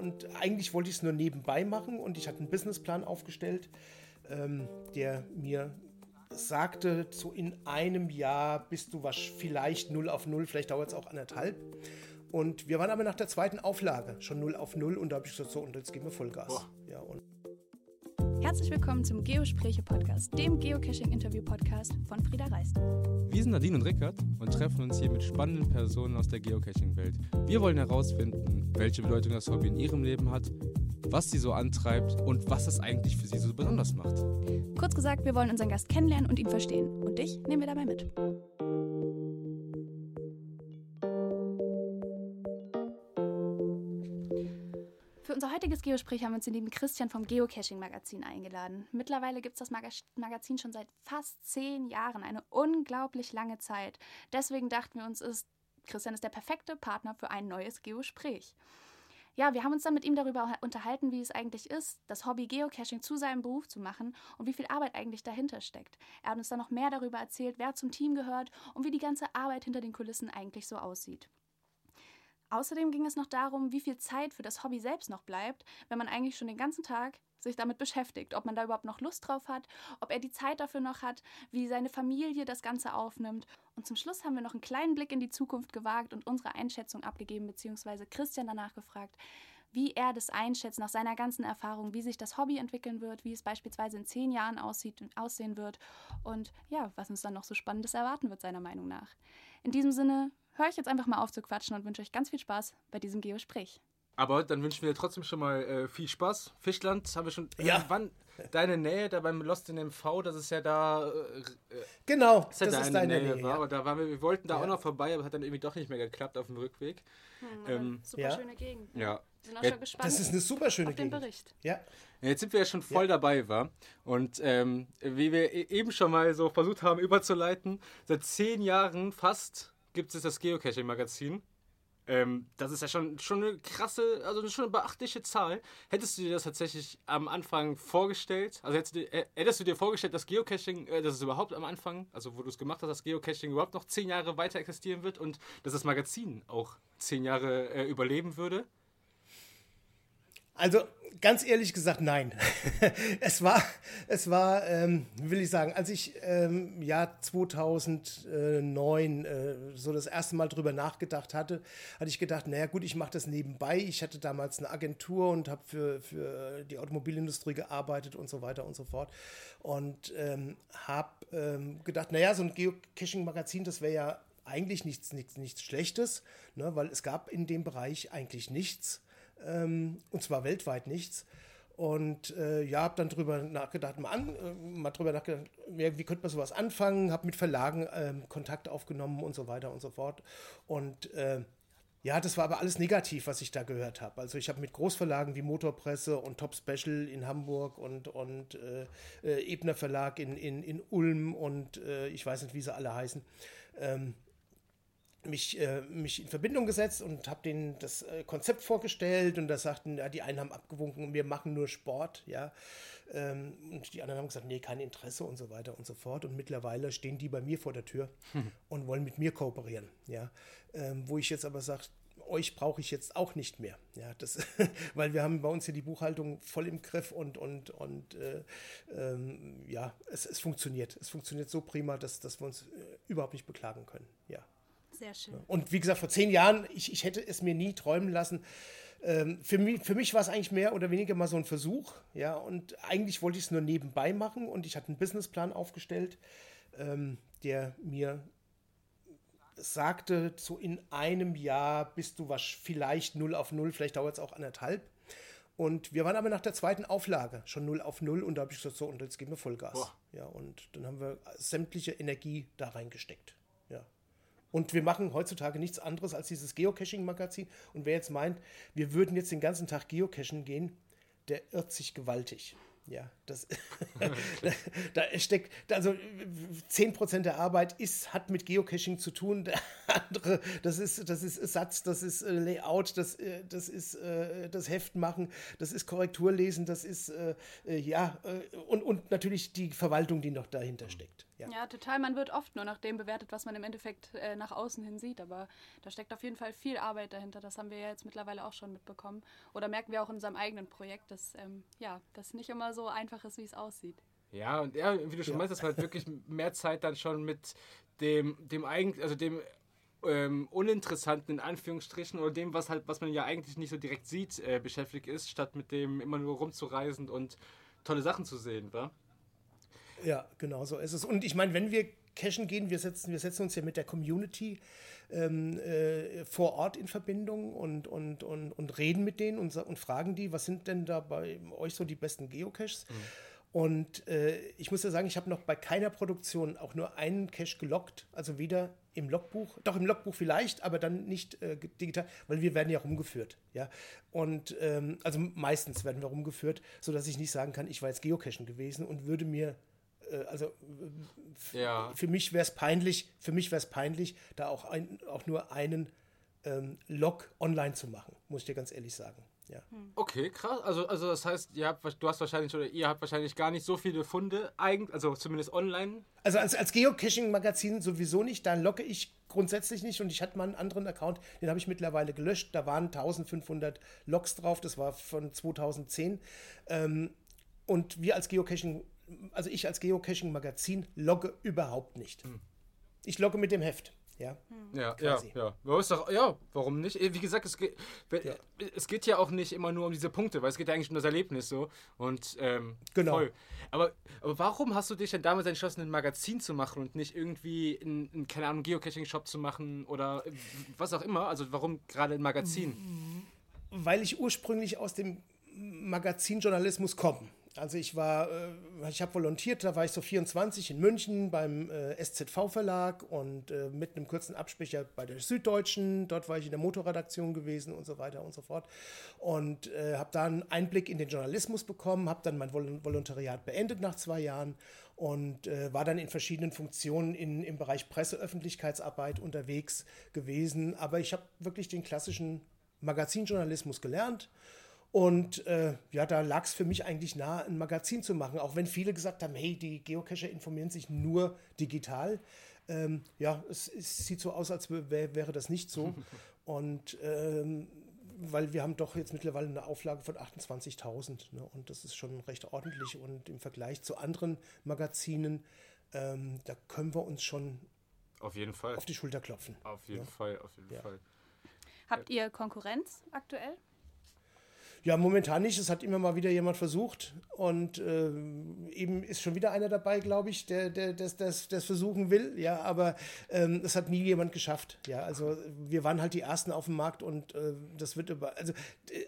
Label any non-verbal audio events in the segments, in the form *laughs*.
Und eigentlich wollte ich es nur nebenbei machen und ich hatte einen Businessplan aufgestellt, ähm, der mir sagte, so in einem Jahr bist du was vielleicht 0 auf 0, vielleicht dauert es auch anderthalb. Und wir waren aber nach der zweiten Auflage schon 0 auf 0 und da habe ich gesagt, so und jetzt geben wir Vollgas. Ja, und Herzlich willkommen zum Geospräche-Podcast, dem Geocaching-Interview-Podcast von Frieda Reist. Wir sind Nadine und Rickard und treffen uns hier mit spannenden Personen aus der Geocaching-Welt. Wir wollen herausfinden, welche Bedeutung das Hobby in ihrem Leben hat, was sie so antreibt und was es eigentlich für sie so besonders macht. Kurz gesagt, wir wollen unseren Gast kennenlernen und ihn verstehen. Und dich nehmen wir dabei mit. Heutiges Geosprech haben wir uns den lieben Christian vom Geocaching-Magazin eingeladen. Mittlerweile gibt es das Mag Magazin schon seit fast zehn Jahren, eine unglaublich lange Zeit. Deswegen dachten wir uns, ist, Christian ist der perfekte Partner für ein neues Geosprech. Ja, wir haben uns dann mit ihm darüber unterhalten, wie es eigentlich ist, das Hobby Geocaching zu seinem Beruf zu machen und wie viel Arbeit eigentlich dahinter steckt. Er hat uns dann noch mehr darüber erzählt, wer zum Team gehört und wie die ganze Arbeit hinter den Kulissen eigentlich so aussieht. Außerdem ging es noch darum, wie viel Zeit für das Hobby selbst noch bleibt, wenn man eigentlich schon den ganzen Tag sich damit beschäftigt, ob man da überhaupt noch Lust drauf hat, ob er die Zeit dafür noch hat, wie seine Familie das Ganze aufnimmt. Und zum Schluss haben wir noch einen kleinen Blick in die Zukunft gewagt und unsere Einschätzung abgegeben, beziehungsweise Christian danach gefragt, wie er das einschätzt nach seiner ganzen Erfahrung, wie sich das Hobby entwickeln wird, wie es beispielsweise in zehn Jahren aussieht, aussehen wird und ja, was uns dann noch so Spannendes erwarten wird, seiner Meinung nach. In diesem Sinne höre ich jetzt einfach mal auf zu quatschen und wünsche euch ganz viel Spaß bei diesem Geosprech. Aber dann wünschen wir trotzdem schon mal äh, viel Spaß. Fischland haben wir schon. Äh, Ja. Wann deine Nähe da beim Lost in MV, das ist ja da. Äh, genau, ist ja das ist deine Nähe. war. ja. Und da waren wir, wir wollten da Ja. auch noch vorbei, aber hat dann irgendwie doch nicht mehr geklappt auf dem Rückweg. Ähm, Super ja. schöne Gegend. ja. Wir sind auch schon gespannt Das ist eine super schöne auf den Gegend. Bericht. Ja. Ja, Jetzt sind wir ja schon voll dabei, war. Und ähm, wie wir e- eben schon mal so versucht haben überzuleiten, seit zehn Jahren fast gibt es das Geocaching-Magazin. Ähm, das ist ja schon, schon eine krasse, also schon eine beachtliche Zahl. Hättest du dir das tatsächlich am Anfang vorgestellt? Also hättest du dir, hättest du dir vorgestellt, dass Geocaching, äh, dass es überhaupt am Anfang, also wo du es gemacht hast, dass Geocaching überhaupt noch zehn Jahre weiter existieren wird und dass das Magazin auch zehn Jahre äh, überleben würde? Also ganz ehrlich gesagt, nein. *laughs* es war, es war, ähm, will ich sagen, als ich ähm, Jahr 2009 äh, so das erste Mal drüber nachgedacht hatte, hatte ich gedacht, naja gut, ich mache das nebenbei. Ich hatte damals eine Agentur und habe für, für die Automobilindustrie gearbeitet und so weiter und so fort. Und ähm, habe ähm, gedacht, naja, so ein Geocaching-Magazin, das wäre ja eigentlich nichts, nichts, nichts Schlechtes, ne, weil es gab in dem Bereich eigentlich nichts ähm, und zwar weltweit nichts. Und äh, ja, habe dann drüber nachgedacht, mal, an, äh, mal drüber nachgedacht, ja, wie könnte man sowas anfangen, habe mit Verlagen ähm, Kontakt aufgenommen und so weiter und so fort. Und äh, ja, das war aber alles negativ, was ich da gehört habe. Also ich habe mit Großverlagen wie Motorpresse und Top Special in Hamburg und, und äh, äh, Ebner Verlag in, in, in Ulm und äh, ich weiß nicht, wie sie alle heißen, ähm, mich, äh, mich in Verbindung gesetzt und habe denen das äh, Konzept vorgestellt und da sagten, ja, die einen haben abgewunken, wir machen nur Sport, ja. Ähm, und die anderen haben gesagt, nee, kein Interesse und so weiter und so fort. Und mittlerweile stehen die bei mir vor der Tür und wollen mit mir kooperieren, ja. Ähm, wo ich jetzt aber sage, euch brauche ich jetzt auch nicht mehr. Ja, das, *laughs* weil wir haben bei uns hier die Buchhaltung voll im Griff und, und, und äh, ähm, ja, es, es funktioniert. Es funktioniert so prima, dass, dass wir uns äh, überhaupt nicht beklagen können. Ja. Sehr schön. Und wie gesagt, vor zehn Jahren, ich, ich hätte es mir nie träumen lassen. Ähm, für mich, für mich war es eigentlich mehr oder weniger mal so ein Versuch. Ja, und eigentlich wollte ich es nur nebenbei machen und ich hatte einen Businessplan aufgestellt, ähm, der mir sagte, so in einem Jahr bist du was vielleicht 0 auf 0, vielleicht dauert es auch anderthalb. Und wir waren aber nach der zweiten Auflage schon 0 auf 0 und da habe ich gesagt, so, und jetzt geben wir Vollgas. Boah. Ja, und dann haben wir sämtliche Energie da reingesteckt. Ja. Und wir machen heutzutage nichts anderes als dieses Geocaching-Magazin. Und wer jetzt meint, wir würden jetzt den ganzen Tag geocachen gehen, der irrt sich gewaltig. Ja, das, *laughs* da, *laughs* da steckt, also 10% der Arbeit ist, hat mit Geocaching zu tun. Der andere, das ist, das ist Satz, das ist äh, Layout, das, äh, das ist äh, das Heft machen, das ist Korrektur lesen, das ist, äh, äh, ja, äh, und, und natürlich die Verwaltung, die noch dahinter steckt. Ja. ja. total. Man wird oft nur nach dem bewertet, was man im Endeffekt äh, nach außen hin sieht. Aber da steckt auf jeden Fall viel Arbeit dahinter. Das haben wir ja jetzt mittlerweile auch schon mitbekommen. Oder merken wir auch in unserem eigenen Projekt, dass ähm, ja, das nicht immer so einfach ist, wie es aussieht. Ja, und ja, wie du schon ja. meinst, dass man halt wirklich *laughs* mehr Zeit dann schon mit dem, dem eigentlich, also dem ähm, uninteressanten in Anführungsstrichen oder dem, was halt, was man ja eigentlich nicht so direkt sieht, äh, beschäftigt ist, statt mit dem immer nur rumzureisen und tolle Sachen zu sehen, wa? Ja, genau so ist es. Und ich meine, wenn wir cashen gehen, wir setzen, wir setzen uns ja mit der Community ähm, äh, vor Ort in Verbindung und, und, und, und reden mit denen und, und fragen die, was sind denn da bei euch so die besten Geocaches? Mhm. Und äh, ich muss ja sagen, ich habe noch bei keiner Produktion auch nur einen Cache gelockt, also weder im Logbuch, doch im Logbuch vielleicht, aber dann nicht äh, digital, weil wir werden ja rumgeführt, ja. Und ähm, also meistens werden wir rumgeführt, sodass ich nicht sagen kann, ich war jetzt Geocachen gewesen und würde mir also ja. für mich wäre es peinlich, für mich wäre es peinlich, da auch, ein, auch nur einen ähm, Log online zu machen, muss ich dir ganz ehrlich sagen. Ja. Hm. Okay, krass. Also, also das heißt, ihr habt, du hast wahrscheinlich oder ihr habt wahrscheinlich gar nicht so viele Funde, eigentlich, also zumindest online. Also als, als Geocaching-Magazin sowieso nicht, da locke ich grundsätzlich nicht und ich hatte mal einen anderen Account, den habe ich mittlerweile gelöscht. Da waren 1500 Logs drauf, das war von 2010. Ähm, und wir als Geocaching, also ich als Geocaching-Magazin logge überhaupt nicht. Hm. Ich logge mit dem Heft. Ja, ja, quasi. ja, ja. Doch, ja, warum nicht? Wie gesagt, es geht, ja. es geht ja auch nicht immer nur um diese Punkte, weil es geht ja eigentlich um das Erlebnis so. Und ähm, genau. Voll. Aber, aber warum hast du dich denn damals entschlossen, ein Magazin zu machen und nicht irgendwie einen, keine Ahnung, Geocaching-Shop zu machen oder was auch immer? Also warum gerade ein Magazin? Weil ich ursprünglich aus dem Magazinjournalismus komme. Also ich war, äh, ich habe volontiert, da war ich so 24 in München beim äh, SZV-Verlag und äh, mit einem kurzen Absprecher bei der Süddeutschen. Dort war ich in der Motorredaktion gewesen und so weiter und so fort. Und habe da einen Einblick in den Journalismus bekommen, habe dann mein Vol Volontariat beendet nach zwei Jahren und war dann in verschiedenen Funktionen in, im Bereich Presseöffentlichkeitsarbeit unterwegs gewesen. Aber ich habe wirklich den klassischen Magazinjournalismus gelernt und äh, ja, da lag es für mich eigentlich nahe, ein Magazin zu machen, auch wenn viele gesagt haben, hey, die Geocacher informieren sich nur digital. Ähm, ja, es, es, sieht so aus, als wär, wäre das nicht so. *laughs* Und ähm, weil wir haben doch jetzt mittlerweile eine Auflage von 28.000 ne? und das ist schon recht ordentlich und im Vergleich zu anderen Magazinen, ähm, da können wir uns schon auf jeden Fall auf die Schulter klopfen. Auf jeden ja? Fall, auf jeden ja. Fall. Habt ihr Konkurrenz aktuell? Ja, momentan nicht. Es hat immer mal wieder jemand versucht. Und äh, eben ist schon wieder einer dabei, glaube ich, der, der das, das, das versuchen will. Ja, aber ähm, es hat nie jemand geschafft. Ja, also wir waren halt die Ersten auf dem Markt und äh, das wird über. Also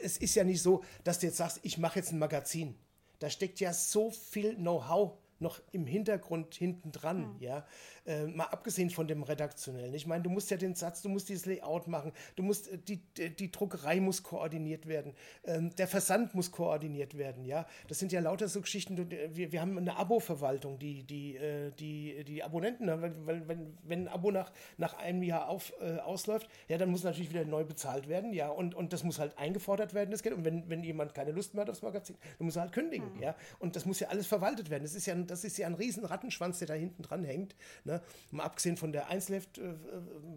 es ist ja nicht so, dass du jetzt sagst, ich mache jetzt ein Magazin. Da steckt ja so viel Know-how noch im Hintergrund hinten dran, mhm. ja. Äh, mal abgesehen von dem redaktionellen. Ich meine, du musst ja den Satz, du musst dieses Layout machen, du musst äh, die, die Druckerei muss koordiniert werden, ähm, der Versand muss koordiniert werden, ja. Das sind ja lauter so Geschichten. Wir, wir haben eine Abo-Verwaltung, die die äh, die die Abonnenten, ne, weil, wenn, wenn ein Abo nach nach einem Jahr auf, äh, ausläuft, ja, dann muss natürlich wieder neu bezahlt werden, ja. Und, und das muss halt eingefordert werden, das Geld. Und wenn, wenn jemand keine Lust mehr hat aufs Magazin, dann muss er halt kündigen, mhm. ja. Und das muss ja alles verwaltet werden. Das ist ja das ist ja ein riesen Rattenschwanz, der da hinten dran hängt. Ne? Mal abgesehen von der Einzelheft, äh,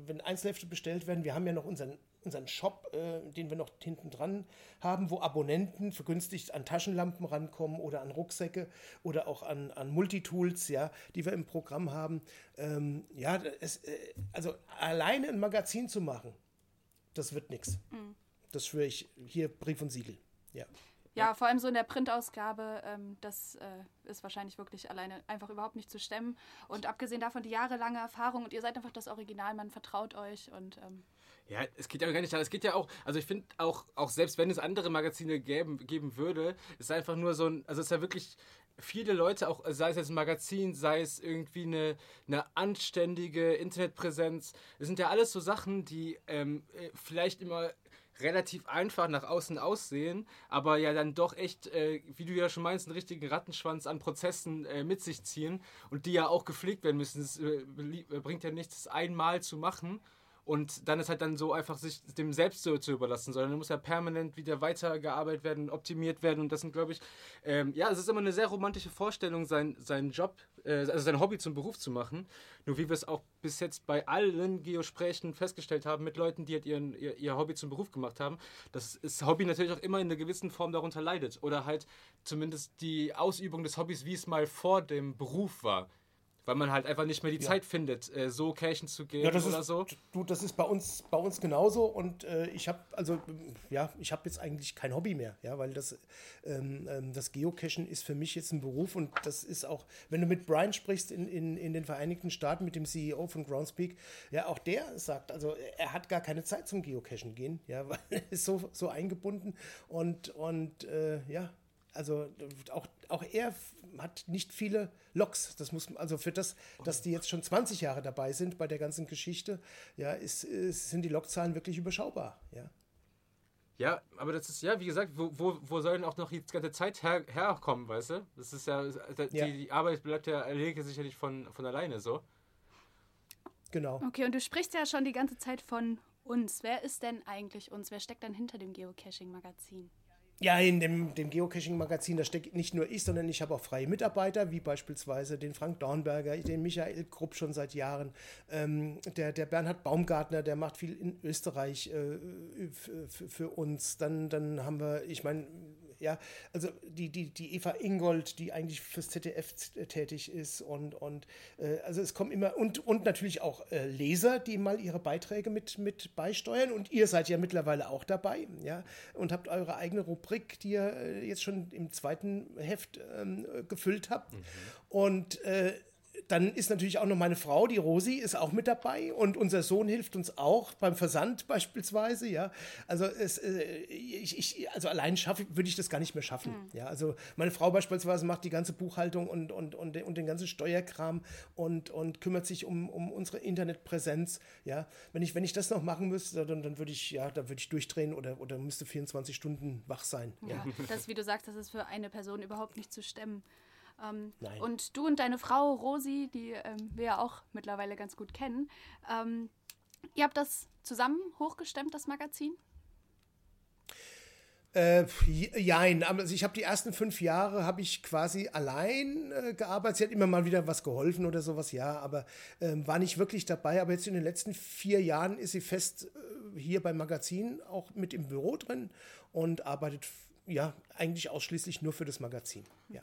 wenn Einzelhefte bestellt werden, wir haben ja noch unseren, unseren Shop, äh, den wir noch hinten dran haben, wo Abonnenten vergünstigt an Taschenlampen rankommen oder an Rucksäcke oder auch an, an Multitools, ja, die wir im Programm haben. Ähm, ja, es, äh, also alleine ein Magazin zu machen, das wird nichts. Mhm. Das schwöre ich hier Brief und Siegel. Ja. Ja, vor allem so in der Printausgabe, ähm, das äh, ist wahrscheinlich wirklich alleine einfach überhaupt nicht zu stemmen. Und abgesehen davon die jahrelange Erfahrung und ihr seid einfach das Original, man vertraut euch und. Ähm ja, es geht ja gar nicht darum. Es geht ja auch, also ich finde auch, auch selbst wenn es andere Magazine geben, geben würde, ist einfach nur so ein, also es ist ja wirklich viele Leute, auch sei es jetzt ein Magazin, sei es irgendwie eine, eine anständige Internetpräsenz, es sind ja alles so Sachen, die ähm, äh, vielleicht immer relativ einfach nach außen aussehen, aber ja dann doch echt, äh, wie du ja schon meinst, einen richtigen Rattenschwanz an Prozessen äh, mit sich ziehen und die ja auch gepflegt werden müssen. Es äh, bringt ja nichts, das einmal zu machen und dann ist halt dann so einfach sich dem selbst so zu überlassen, sondern muss ja permanent wieder weitergearbeitet werden, optimiert werden. Und das sind, glaube ich, ähm, ja, es ist immer eine sehr romantische Vorstellung, sein, seinen Job, äh, also sein Hobby zum Beruf zu machen. Nur wie wir es auch bis jetzt bei allen Geosprächen festgestellt haben mit Leuten, die halt ihren, ihr, ihr Hobby zum Beruf gemacht haben, dass das Hobby natürlich auch immer in einer gewissen Form darunter leidet. Oder halt zumindest die Ausübung des Hobbys, wie es mal vor dem Beruf war weil man halt einfach nicht mehr die ja. Zeit findet, äh, so Kirchen zu gehen ja, oder ist, so. Du, das ist bei uns, bei uns genauso und äh, ich habe also ja, ich habe jetzt eigentlich kein Hobby mehr, ja, weil das ähm, ähm, das Geocachen ist für mich jetzt ein Beruf und das ist auch, wenn du mit Brian sprichst in, in, in den Vereinigten Staaten mit dem CEO von Groundspeak, ja, auch der sagt, also er hat gar keine Zeit zum Geocachen gehen, ja, *laughs* weil er ist so so eingebunden und und äh, ja, also auch, auch er hat nicht viele Loks. Das muss also für das, dass die jetzt schon 20 Jahre dabei sind bei der ganzen Geschichte, ja, ist, ist, sind die Lokzahlen wirklich überschaubar, ja. Ja, aber das ist ja, wie gesagt, wo, wo, wo soll denn auch noch die ganze Zeit her, herkommen, weißt du? Das ist ja, die, ja. die Arbeit bleibt ja erledigt sicherlich von, von alleine so. Genau. Okay, und du sprichst ja schon die ganze Zeit von uns. Wer ist denn eigentlich uns? Wer steckt dann hinter dem Geocaching-Magazin? Ja, in dem, dem Geocaching-Magazin, da steckt nicht nur ich, sondern ich habe auch freie Mitarbeiter, wie beispielsweise den Frank Dornberger, den Michael Krupp schon seit Jahren, ähm, der, der Bernhard Baumgartner, der macht viel in Österreich äh, für, für uns. Dann, dann haben wir, ich meine, ja, also die, die, die Eva Ingold, die eigentlich fürs ZDF tätig ist und, und äh, also es kommen immer und, und natürlich auch äh, Leser, die mal ihre Beiträge mit, mit beisteuern und ihr seid ja mittlerweile auch dabei, ja, und habt eure eigene Rubrik, die ihr äh, jetzt schon im zweiten Heft ähm, gefüllt habt. Mhm. Und äh, dann ist natürlich auch noch meine Frau, die Rosi, ist auch mit dabei und unser Sohn hilft uns auch beim Versand beispielsweise, ja. Also es, äh, ich, ich, also allein schaffe würde ich das gar nicht mehr schaffen, mhm. ja. Also meine Frau beispielsweise macht die ganze Buchhaltung und, und, und, und den ganzen Steuerkram und, und kümmert sich um, um unsere Internetpräsenz, ja. Wenn ich, wenn ich das noch machen müsste, dann, dann würde ich, ja, dann würde ich durchdrehen oder, oder müsste 24 Stunden wach sein. Ja, ja. das, wie du sagst, das ist für eine Person überhaupt nicht zu stemmen. Ähm, und du und deine Frau Rosi, die ähm, wir ja auch mittlerweile ganz gut kennen, ähm, ihr habt das zusammen hochgestemmt, das Magazin? Äh, jein, also ich habe die ersten fünf Jahre habe ich quasi allein äh, gearbeitet. Sie hat immer mal wieder was geholfen oder sowas, ja, aber äh, war nicht wirklich dabei. Aber jetzt in den letzten vier Jahren ist sie fest äh, hier beim Magazin auch mit im Büro drin und arbeitet ja, eigentlich ausschließlich nur für das Magazin. Ja.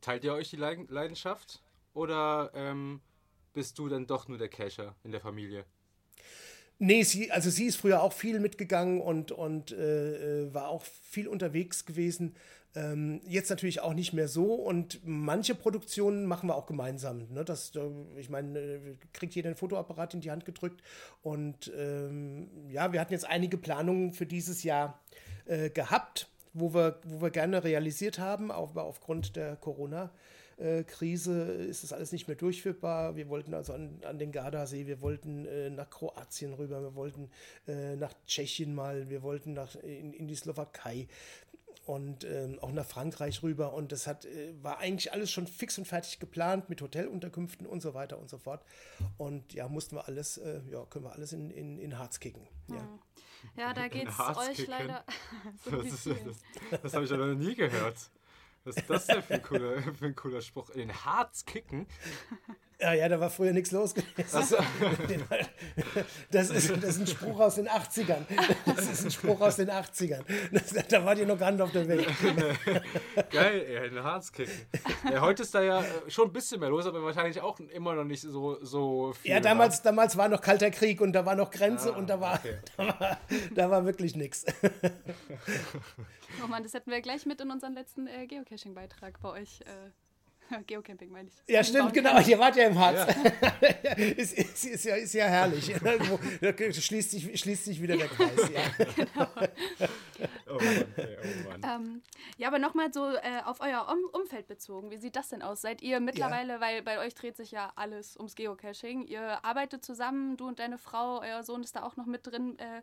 teilt ihr euch die Leidenschaft? Oder ähm, bist du dann doch nur der Cacher in der Familie? Nee, sie, also sie ist früher auch viel mitgegangen und, und äh, äh, war auch viel unterwegs gewesen. Ähm, jetzt natürlich auch nicht mehr so und manche Produktionen machen wir auch gemeinsam. Ne? Das, ich meine, äh, kriegt jeder ein Fotoapparat in die Hand gedrückt und ähm, ja, wir hatten jetzt einige Planungen für dieses Jahr äh, gehabt wo wir, wo wir gerne realisiert haben, aber aufgrund der Corona- Krise ist das alles nicht mehr durchführbar. Wir wollten also an, an den Gardasee, wir wollten äh, nach Kroatien rüber, wir wollten äh, nach Tschechien mal, wir wollten nach, in, in die Slowakei und ähm, auch nach Frankreich rüber. Und das hat, äh, war eigentlich alles schon fix und fertig geplant mit Hotelunterkünften und so weiter und so fort. Und ja, mussten wir alles, äh, ja, können wir alles in, in, in Harz kicken. Hm. Ja, da geht es euch leider. *laughs* *laughs* so das, das, das habe ich ja noch nie gehört. Was ist das denn für ein cooler, für ein cooler Spruch? In den Harz kicken? Ja, ja, da war früher nichts los gewesen. So. *laughs* Das, ist, das ist ein Spruch aus den 80ern. Das ist ein Spruch aus den 80ern. Das, da war die noch gar nicht auf der Welt. *laughs* Geil, ey, in den Harz kicken. Ja, heute ist da ja äh, schon ein bisschen mehr los, aber wahrscheinlich auch immer noch nicht so, so viel. Ja, damals, damals war noch Kalter Krieg und da war noch Grenze ah, und da war, okay. *laughs* da war, da war wirklich nichts. Oh Mann, das hätten wir gleich mit in unseren letzten äh, Geocaching-Beitrag bei euch. Äh *laughs* Geocamping meine ich. Ja, stimmt, genau. Ihr wart ja im Harz. Ja. *laughs* ist, ist, ist, ja, ist ja herrlich. *laughs* da schließt sich, schließt sich wieder der Kreis. Ja, genau. oh Mann, ey, oh Mann. Ähm, ja, aber nochmal so äh, auf euer um Umfeld bezogen. Wie sieht das denn aus? Seid ihr mittlerweile, ja. weil bei euch dreht sich ja alles ums Geocaching, ihr arbeitet zusammen, du und deine Frau, euer Sohn ist da auch noch mit drin äh,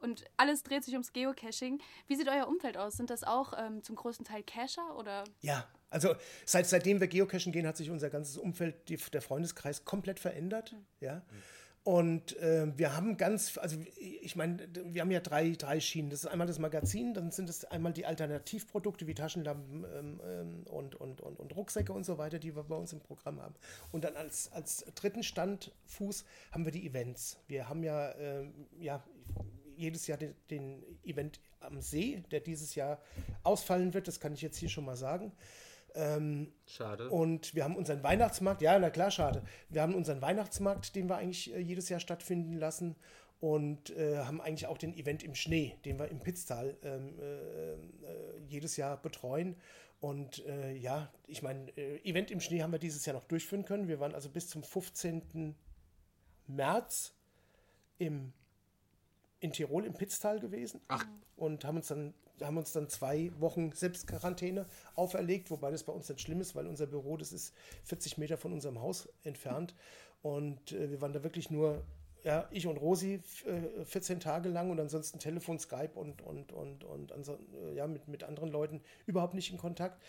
und alles dreht sich ums Geocaching. Wie sieht euer Umfeld aus? Sind das auch ähm, zum größten Teil Cacher oder? Ja, also seit, seitdem wir geocachen gehen, hat sich unser ganzes Umfeld, die, der Freundeskreis komplett verändert. Mhm. Ja. Und äh, wir haben ganz, also ich meine, wir haben ja drei, drei Schienen. Das ist einmal das Magazin, dann sind es einmal die Alternativprodukte wie Taschenlampen ähm, ähm, und, und, und, und Rucksäcke und so weiter, die wir bei uns im Programm haben. Und dann als, als dritten Standfuß haben wir die Events. Wir haben ja, äh, ja jedes Jahr den, den Event am See, der dieses Jahr ausfallen wird, das kann ich jetzt hier schon mal sagen. Ähm, schade. Und wir haben unseren Weihnachtsmarkt, ja, na klar, schade. Wir haben unseren Weihnachtsmarkt, den wir eigentlich äh, jedes Jahr stattfinden lassen und äh, haben eigentlich auch den Event im Schnee, den wir im Pitztal ähm, äh, äh jedes Jahr betreuen. Und äh, ja, ich meine, äh, Event im Schnee haben wir dieses Jahr noch durchführen können. Wir waren also bis zum 15. März im, in Tirol im Pitztal gewesen Ach. und haben uns dann haben uns dann zwei Wochen Selbstquarantäne auferlegt, wobei das bei uns nicht schlimm ist, weil unser Büro, das ist 40 Meter von unserem Haus entfernt. Und äh, wir waren da wirklich nur, ja, ich und Rosi äh, 14 Tage lang und ansonsten Telefon, Skype und, und, und, und äh, ja, mit, mit anderen Leuten überhaupt nicht in Kontakt.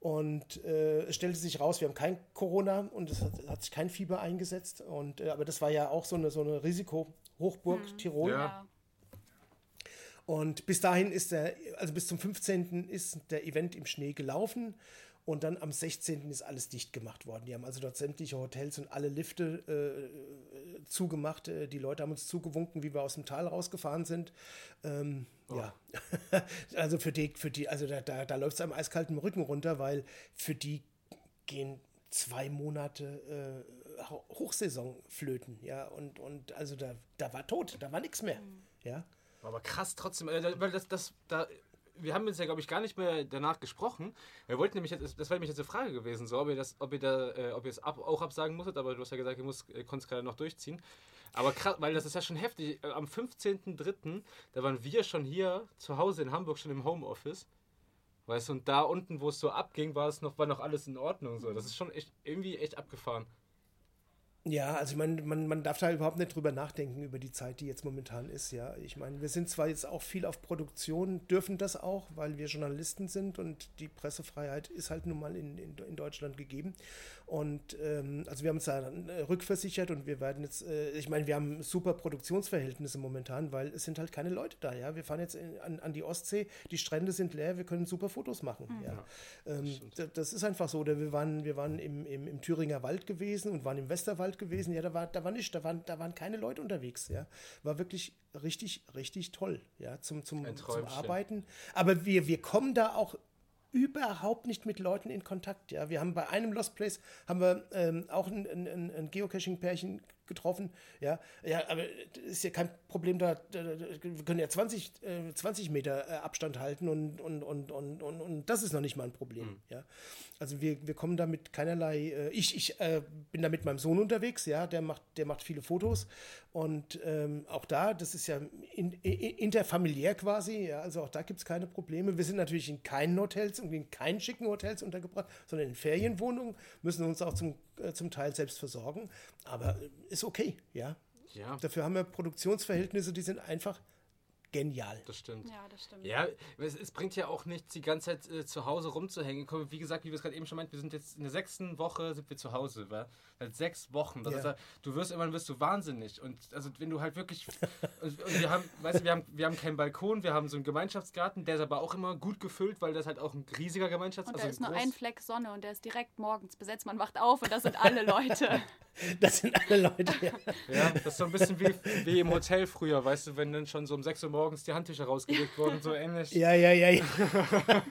Und äh, es stellte sich raus, wir haben kein Corona und es hat, hat sich kein Fieber eingesetzt. Und, äh, aber das war ja auch so eine, so eine Risiko-Hochburg hm. Tirol. Ja. Und bis dahin ist der, also bis zum 15. ist der Event im Schnee gelaufen. Und dann am 16. ist alles dicht gemacht worden. Die haben also dort sämtliche Hotels und alle Lifte äh, zugemacht. Äh, die Leute haben uns zugewunken, wie wir aus dem Tal rausgefahren sind. Ähm, oh. Ja, *laughs* also für die, für die, also da, da, da läuft es am eiskalten Rücken runter, weil für die gehen zwei Monate äh, Hochsaison flöten. Ja, und, und also da, da war tot, da war nichts mehr. Mhm. Ja. Aber krass trotzdem, äh, weil das, das, da, wir haben jetzt ja, glaube ich, gar nicht mehr danach gesprochen. Wir wollten nämlich jetzt, das wäre nämlich jetzt eine Frage gewesen, so, ob ihr das, ob ihr da, äh, ob ihr es ab, auch absagen musstet, aber du hast ja gesagt, ihr musst, äh, konntest gerade noch durchziehen. Aber krass, weil das ist ja schon heftig. Äh, am 15.03., da waren wir schon hier zu Hause in Hamburg, schon im Homeoffice. Weißt du, und da unten, wo es so abging, war es noch, war noch alles in Ordnung. So. Das ist schon echt, irgendwie echt abgefahren. Ja, also ich meine, man, man darf da überhaupt nicht drüber nachdenken, über die Zeit, die jetzt momentan ist, ja. Ich meine, wir sind zwar jetzt auch viel auf Produktion, dürfen das auch, weil wir Journalisten sind und die Pressefreiheit ist halt nun mal in, in, in Deutschland gegeben. Und ähm, also wir haben uns da äh, rückversichert und wir werden jetzt, äh, ich meine, wir haben super Produktionsverhältnisse momentan, weil es sind halt keine Leute da, ja. Wir fahren jetzt in, an, an die Ostsee, die Strände sind leer, wir können super Fotos machen, mhm. ja. Ähm, das, das, ist einfach so. Oder wir waren, wir waren im, im, im Thüringer Wald gewesen und waren im Westerwald gewesen, ja, da war, da war nicht, da waren, da waren keine Leute unterwegs, ja. War wirklich richtig, richtig toll, ja, zum, zum, zum Arbeiten. Aber wir, wir kommen da auch überhaupt nicht mit Leuten in Kontakt. Ja, wir haben bei einem Lost Place haben wir ähm, auch ein, ein, ein Geocaching-Pärchen getroffen. Ja, ja, aber ist ja kein Problem da. Wir können ja 20, äh, 20 Meter äh, Abstand halten und, und, und, und, und, und das ist noch nicht mal ein Problem. Mhm. Ja, also wir, wir kommen damit keinerlei. Äh, ich ich äh, bin da mit meinem Sohn unterwegs. Ja, der macht, der macht viele Fotos und ähm, auch da, das ist ja in, in, interfamiliär quasi. Ja, also auch da gibt es keine Probleme. Wir sind natürlich in keinen Hotels und in keinen schicken Hotels untergebracht, sondern in Ferienwohnungen, müssen uns auch zum, äh, zum Teil selbst versorgen. Aber ist okay, ja. Ja. Dafür haben wir Produktionsverhältnisse, die sind einfach genial. Das stimmt. Ja, das stimmt. Ja, es, es bringt ja auch nichts, die ganze Zeit äh, zu Hause rumzuhängen. Wie gesagt, wie wir es gerade eben schon meinten, wir sind jetzt in der sechsten Woche sind wir zu Hause, wa? Seit sechs Wochen. Das ja. ist, du wirst irgendwann wirst du wahnsinnig. Und also wenn du halt wirklich. *laughs* und wir haben, weißt du, wir haben, wir haben keinen Balkon, wir haben so einen Gemeinschaftsgarten, der ist aber auch immer gut gefüllt, weil das halt auch ein riesiger Gemeinschaftsgarten ist. Und da also ist nur ein Fleck Sonne und der ist direkt morgens besetzt. Man wacht auf und das sind alle Leute. *laughs* das sind alle Leute, ja. ja, das ist so ein bisschen wie, wie im Hotel früher, weißt du, wenn dann schon so um 6 Uhr morgens die Handtücher rausgelegt wurden, so ähnlich. Ja, ja, ja, ja. *laughs*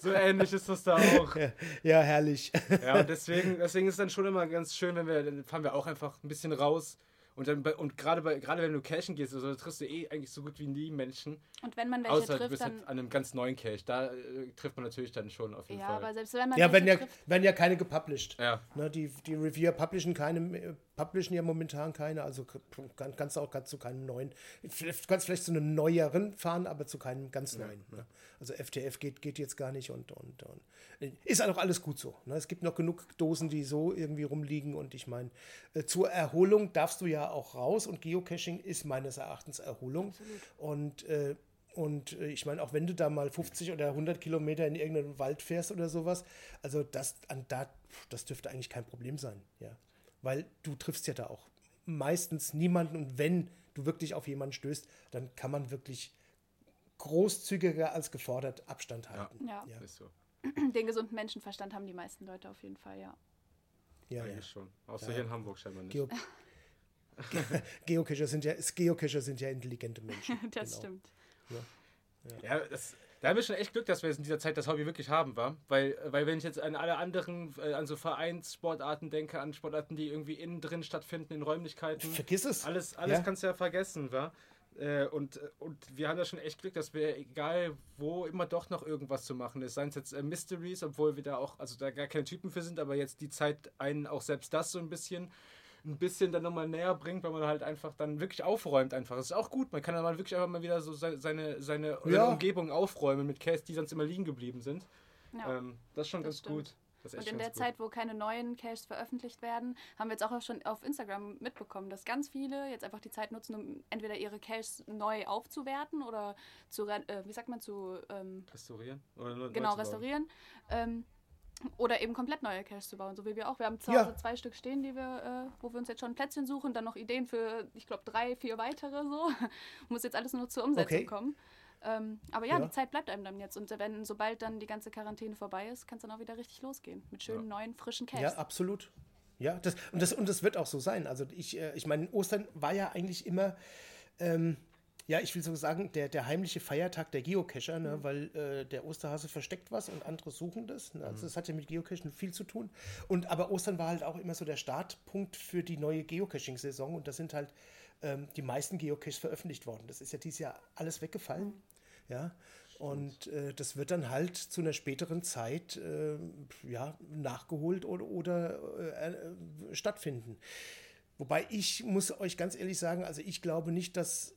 so ähnlich ist das da auch. Ja, ja, herrlich. Ja, und deswegen, deswegen ist es dann schon immer ganz schön, wenn wir, dann fahren wir auch einfach ein bisschen raus und, dann bei, und gerade, bei, gerade wenn du cashen gehst, also, triffst du eh eigentlich so gut wie nie Menschen. Und wenn man welche Außer, trifft, du bist dann... Halt an einem ganz neuen Cache. Da äh, trifft man natürlich dann schon auf jeden ja, Fall. Ja, aber selbst wenn man Ja, werden ja, werden ja keine gepublished. Ja. Ne, die, die Reviewer publishen keine, publishen ja momentan keine, also kann, kannst du auch ganz zu keinem neuen, kannst vielleicht zu einem neueren fahren, aber zu keinem ganz neuen. Ja. Ne? Also FTF geht, geht jetzt gar nicht und, und, und ist auch alles gut so. Ne? Es gibt noch genug Dosen, die so irgendwie rumliegen und ich meine, äh, zur Erholung darfst du ja auch raus und Geocaching ist meines Erachtens Erholung Absolut. und äh, und äh, ich meine, auch wenn du da mal 50 oder 100 Kilometer in irgendeinen Wald fährst oder sowas, also das, an da, das dürfte eigentlich kein Problem sein, ja weil du triffst ja da auch meistens niemanden und wenn du wirklich auf jemanden stößt, dann kann man wirklich großzügiger als gefordert Abstand halten. Ja. Ja. Ist so. *clears throat* Den gesunden Menschenverstand haben die meisten Leute auf jeden Fall, ja. Ja, ja. Eigentlich schon. Außer Ja. hier in Hamburg scheinbar nicht. Geo *laughs* Geocacher sind ja, Geocacher sind ja intelligente Menschen. *laughs* Das Genau. stimmt. Ja, das, da haben wir schon echt Glück, dass wir jetzt in dieser Zeit das Hobby wirklich haben, war. Weil, weil wenn ich jetzt an alle anderen, äh, an so Vereinssportarten denke, an Sportarten, die irgendwie innen drin stattfinden, in Räumlichkeiten, Vergiss es. alles, alles Ja. kannst du ja vergessen, wa? Äh, und, und wir haben da schon echt Glück, dass wir, egal wo, immer doch noch irgendwas zu machen ist. Seien es jetzt äh, Mysteries, obwohl wir da auch, also da gar keine Typen für sind, aber jetzt die Zeit einen auch selbst das so ein bisschen ein bisschen dann nochmal näher bringt, weil man halt einfach dann wirklich aufräumt einfach. Das ist auch gut. Man kann dann mal wirklich einfach mal wieder so se- seine, seine, seine Ja. Umgebung aufräumen mit Cases, die sonst immer liegen geblieben sind. Ja. Ähm, das ist schon Das ganz stimmt. gut. Das ist Und in der Zeit, wo keine neuen Caches veröffentlicht werden, haben wir jetzt auch schon auf Instagram mitbekommen, dass ganz viele jetzt einfach die Zeit nutzen, um entweder ihre Caches neu aufzuwerten oder zu, äh, wie sagt man, zu ähm, Restaurieren? Oder nur genau neu zu bauen? restaurieren. Ähm, oder eben komplett neue Caches zu bauen, so wie wir auch. Wir haben zu Ja. Hause zwei Stück stehen, die wir, äh, wo wir uns jetzt schon ein Plätzchen suchen, dann noch Ideen für, ich glaube, drei, vier weitere so. *laughs* Muss jetzt alles nur noch zur Umsetzung Okay. kommen. Ähm, aber ja, Ja. die Zeit bleibt einem dann jetzt. Und wenn, sobald dann die ganze Quarantäne vorbei ist, kann es dann auch wieder richtig losgehen. Mit schönen, neuen, frischen Caches. Ja, absolut. Ja, das, und, das, und das wird auch so sein. Also ich, äh, ich meine, Ostern war ja eigentlich immer, ähm, ja, ich will so sagen, der, der heimliche Feiertag der Geocacher, ne, weil äh, der Osterhase versteckt was und andere suchen das. Ne? Also das hat ja mit Geocachen viel zu tun. Und aber Ostern war halt auch immer so der Startpunkt für die neue Geocaching-Saison und da sind halt ähm, die meisten Geocaches veröffentlicht worden. Das ist ja dieses Jahr alles weggefallen. Ja. Und äh, das wird dann halt zu einer späteren Zeit äh, ja, nachgeholt oder, oder äh, äh, stattfinden. Wobei ich muss euch ganz ehrlich sagen, also ich glaube nicht, dass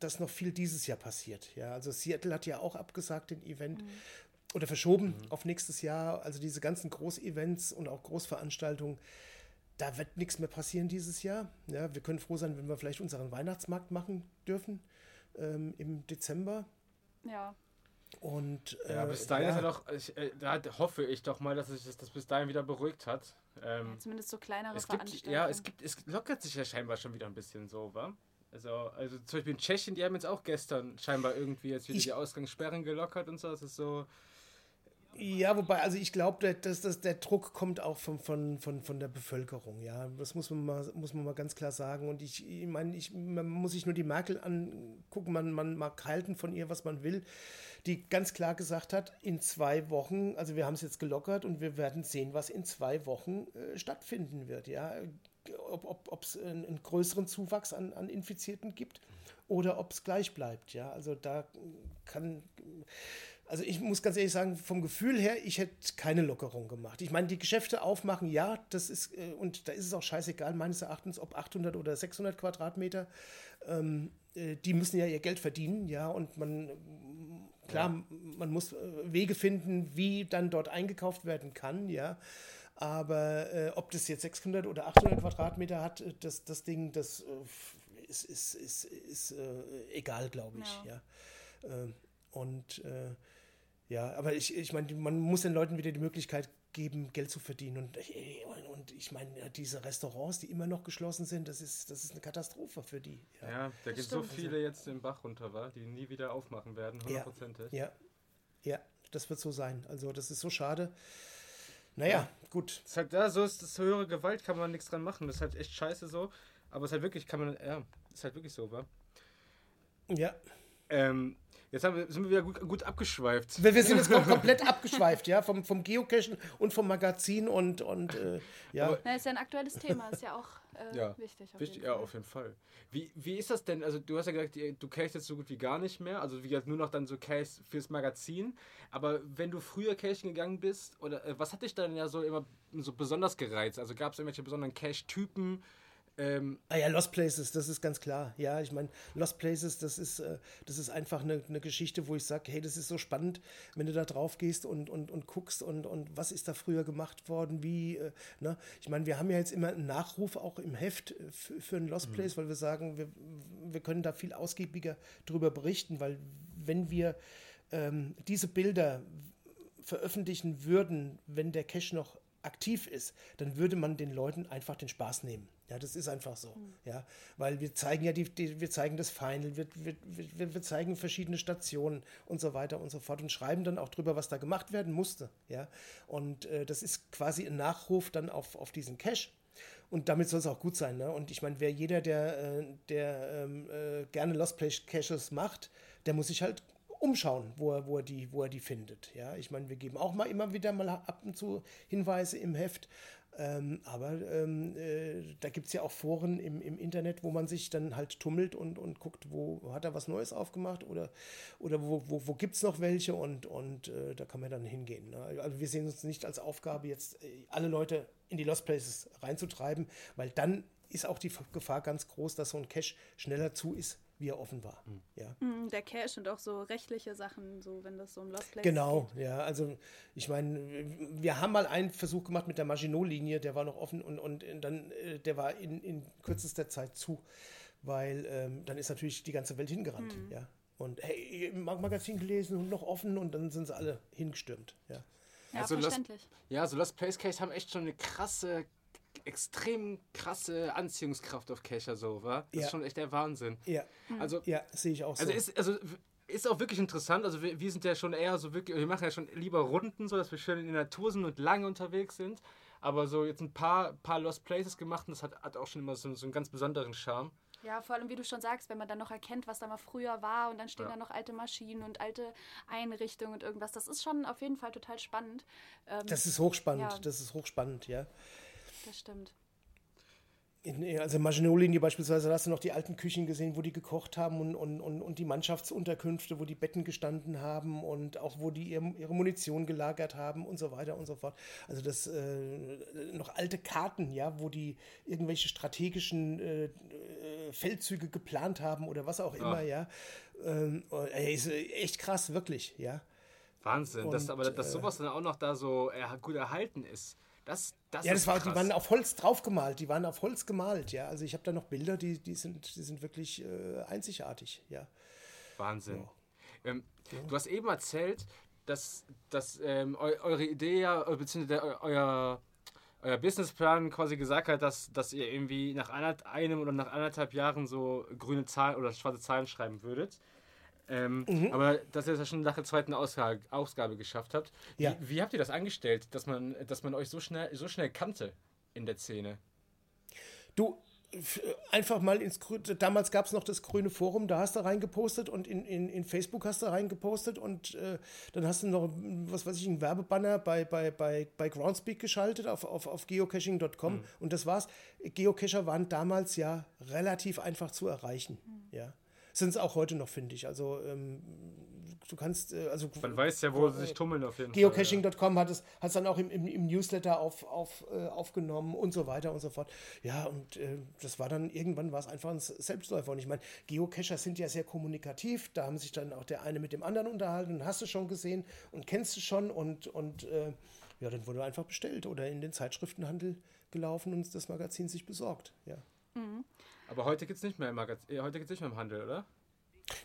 dass noch viel dieses Jahr passiert. Ja, also Seattle hat ja auch abgesagt den Event oder verschoben auf nächstes Jahr. Also diese ganzen Großevents und auch Großveranstaltungen, da wird nichts mehr passieren dieses Jahr. Ja, wir können froh sein, wenn wir vielleicht unseren Weihnachtsmarkt machen dürfen ähm, im Dezember. Ja. Und Ja, äh, bis dahin ja. ist er doch, ich, äh, da hoffe ich doch mal, dass sich das, das bis dahin wieder beruhigt hat. Ähm, Zumindest so kleinere es gibt, Veranstaltungen. ja, es gibt, es lockert sich ja scheinbar schon wieder ein bisschen so, wa? Also, also zum Beispiel in Tschechien, die haben jetzt auch gestern scheinbar irgendwie jetzt wieder Ich- die Ausgangssperren gelockert und so. Das ist so, Ja, wobei, also ich glaube, dass, dass der Druck kommt auch von, von, von, von der Bevölkerung, ja. Das muss man mal, muss man mal ganz klar sagen. Und ich, ich meine, ich, man muss sich nur die Merkel angucken, man, man mag halten von ihr, was man will, die ganz klar gesagt hat, in zwei Wochen, also wir haben es jetzt gelockert und wir werden sehen, was in zwei Wochen äh, stattfinden wird, ja. Ob es einen, einen größeren Zuwachs an, an Infizierten gibt oder ob es gleich bleibt, ja. Also da kann also ich muss ganz ehrlich sagen, vom Gefühl her, ich hätte keine Lockerung gemacht. Ich meine, die Geschäfte aufmachen, ja, das ist, äh, und da ist es auch scheißegal, meines Erachtens, ob 800 oder 600 Quadratmeter, ähm, äh, die müssen ja ihr Geld verdienen, ja, und man, klar, man muss äh, Wege finden, wie dann dort eingekauft werden kann, ja. Aber äh, ob das jetzt 600 oder 800 Quadratmeter hat, äh, das, das Ding, das äh, ist, ist, ist, ist äh, egal, glaube ich, Ja. ja. Ähm, und äh, ja, aber ich, ich meine, man muss den Leuten wieder die Möglichkeit geben, Geld zu verdienen. Und, äh, und ich meine, ja, diese Restaurants, die immer noch geschlossen sind, das ist, das ist eine Katastrophe für die. Ja, ja, da gibt so stimmt. viele jetzt den Bach runter, wa? die nie wieder aufmachen werden, Ja. hundertprozentig. ja, ja, das wird so sein. Also das ist so schade. Naja, gut. Das ist halt, ja, so ist das höhere Gewalt, kann man nichts dran machen. Das ist halt echt scheiße so. Aber es ist halt wirklich, kann man, ja, ist halt wirklich so, wa? Ja. Ähm, jetzt haben wir, sind wir wieder gut, gut abgeschweift. Wir, wir sind jetzt *laughs* kom- komplett abgeschweift, ja, vom, vom Geocachen und vom Magazin und, und äh, ja. Aber- Na, ist ja ein aktuelles Thema, ist ja auch äh, Ja, wichtig. Auf Wichtig, jeden ja, auf jeden Fall. Wie, wie ist das denn? Also, du hast ja gesagt, du cachest jetzt so gut wie gar nicht mehr. Also, wie gesagt, nur noch dann so Caches fürs Magazin. Aber wenn du früher cachen gegangen bist, oder äh, was hat dich dann ja so immer so besonders gereizt? Also, gab es irgendwelche besonderen Cache-Typen? Ähm, Ah ja, Lost Places, das ist ganz klar. Ja, ich meine, Lost Places, das ist, äh, das ist einfach eine, eine Geschichte, wo ich sage, hey, das ist so spannend, wenn du da drauf gehst und, und, und guckst und, und was ist da früher gemacht worden, wie, äh, ne? Ich meine, wir haben ja jetzt immer einen Nachruf auch im Heft äh, für, einen Lost Place, weil wir sagen, wir, wir können da viel ausgiebiger drüber berichten, weil wenn wir ähm, diese Bilder veröffentlichen würden, wenn der Cache noch aktiv ist, dann würde man den Leuten einfach den Spaß nehmen. Ja, das ist einfach so. Mhm. Ja, weil wir zeigen ja die, die wir zeigen das Final, wir, wir, wir, wir, zeigen verschiedene Stationen und so weiter und so fort und schreiben dann auch drüber, was da gemacht werden musste. Ja, und äh, das ist quasi ein Nachruf dann auf, auf diesen Cache. Und damit soll es auch gut sein. Ne? Und ich meine, wer jeder, der, äh, der ähm, äh, gerne Lost Place Caches macht, der muss sich halt umschauen, wo er, wo er, die, wo er die findet. Ja, ich meine, wir geben auch mal immer wieder mal ab und zu Hinweise im Heft. Ähm, aber ähm, äh, da gibt es ja auch Foren im, im Internet, wo man sich dann halt tummelt und, und guckt, wo hat er was Neues aufgemacht oder, oder wo, wo, wo gibt es noch welche und, und äh, da kann man dann hingehen. Ne? Also wir sehen uns nicht als Aufgabe, jetzt äh, alle Leute in die Lost Places reinzutreiben, weil dann ist auch die Gefahr ganz groß, dass so ein Cache schneller zu ist, wie er offen war. Mhm. Ja. Mhm, der Cache und auch so rechtliche Sachen, so wenn das so um Lost Place Genau, geht. ja. Also ich meine, wir haben mal einen Versuch gemacht mit der Maginot-Linie, der war noch offen und, und dann, äh, der war in, in kürzester Zeit zu, weil ähm, dann ist natürlich die ganze Welt hingerannt, mhm. ja. Und hey, Magazin gelesen und noch offen und dann sind sie alle hingestürmt, ja. Ja, also verständlich. Lost, ja, so Lost Place Case haben echt schon eine krasse extrem krasse Anziehungskraft auf Kescher so, war. Das ja. ist schon echt der Wahnsinn. Ja. Also, ja, sehe ich auch also so. Ist, also ist auch wirklich interessant. Also wir, wir, sind ja schon eher so wirklich, wir machen ja schon lieber Runden, so dass wir schön in der Natur sind und lange unterwegs sind. Aber so jetzt ein paar, paar Lost Places gemacht und das hat, hat auch schon immer so, so einen ganz besonderen Charme. Ja, vor allem, wie du schon sagst, wenn man dann noch erkennt, was da mal früher war und dann stehen ja. da noch alte Maschinen und alte Einrichtungen und irgendwas. Das ist schon auf jeden Fall total spannend. Ähm, das ist hochspannend, ja. das ist hochspannend, ja das stimmt. In, also in Maginot-Linie beispielsweise, da hast du noch die alten Küchen gesehen, wo die gekocht haben und, und, und, und die Mannschaftsunterkünfte, wo die Betten gestanden haben und auch wo die ihre, ihre Munition gelagert haben und so weiter und so fort. Also das äh, noch alte Karten, ja, wo die irgendwelche strategischen äh, äh Feldzüge geplant haben oder was auch immer, ja. ja. Ähm, äh, ist echt krass, wirklich, ja. Wahnsinn, und, dass, aber dass äh, sowas dann auch noch da so gut erhalten ist. Das, das ja, das war, die waren auf Holz draufgemalt, die waren auf Holz gemalt, ja. Also ich habe da noch Bilder, die, die, sind, die sind wirklich äh, einzigartig, ja. Wahnsinn. Ja. Ähm, ja. Du hast eben erzählt, dass, dass ähm, eu, eure Idee ja, äh, beziehungsweise euer, euer Businessplan quasi gesagt hat, dass, dass ihr irgendwie nach einem oder nach anderthalb Jahren so grüne Zahlen oder schwarze Zahlen schreiben würdet. Ähm, mhm. Aber dass ihr das ja schon nach der zweiten Ausgabe, Ausgabe geschafft habt. Ja. Wie, wie, habt ihr das angestellt, dass man, dass man euch so schnell, so schnell kannte in der Szene? Du, einfach mal ins damals gab es noch das grüne Forum, da hast du reingepostet und in, in, in Facebook hast du reingepostet und äh, dann hast du noch, was weiß ich, einen Werbebanner bei, bei, bei, bei Groundspeak geschaltet auf, auf, auf geocaching.com mhm. und das war's. Geocacher waren damals ja relativ einfach zu erreichen. Mhm. Ja sind es auch heute noch, finde ich. Also ähm, du kannst, äh, also man weiß ja, wo sie sich tummeln auf jeden Geocaching.com Fall. Ja. hat es hat dann auch im, im, im Newsletter auf, auf, äh, aufgenommen und so weiter und so fort. Ja, und äh, das war dann irgendwann war es einfach ein Selbstläufer. Und ich meine, Geocacher sind ja sehr kommunikativ. Da haben sich dann auch der eine mit dem anderen unterhalten und hast du schon gesehen und kennst du schon und und äh, ja, dann wurde einfach bestellt oder in den Zeitschriftenhandel gelaufen und das Magazin sich besorgt. Ja. Mhm. Aber heute gibt es nicht mehr im Magazin, äh, heute gibt's nicht mehr im Handel, oder?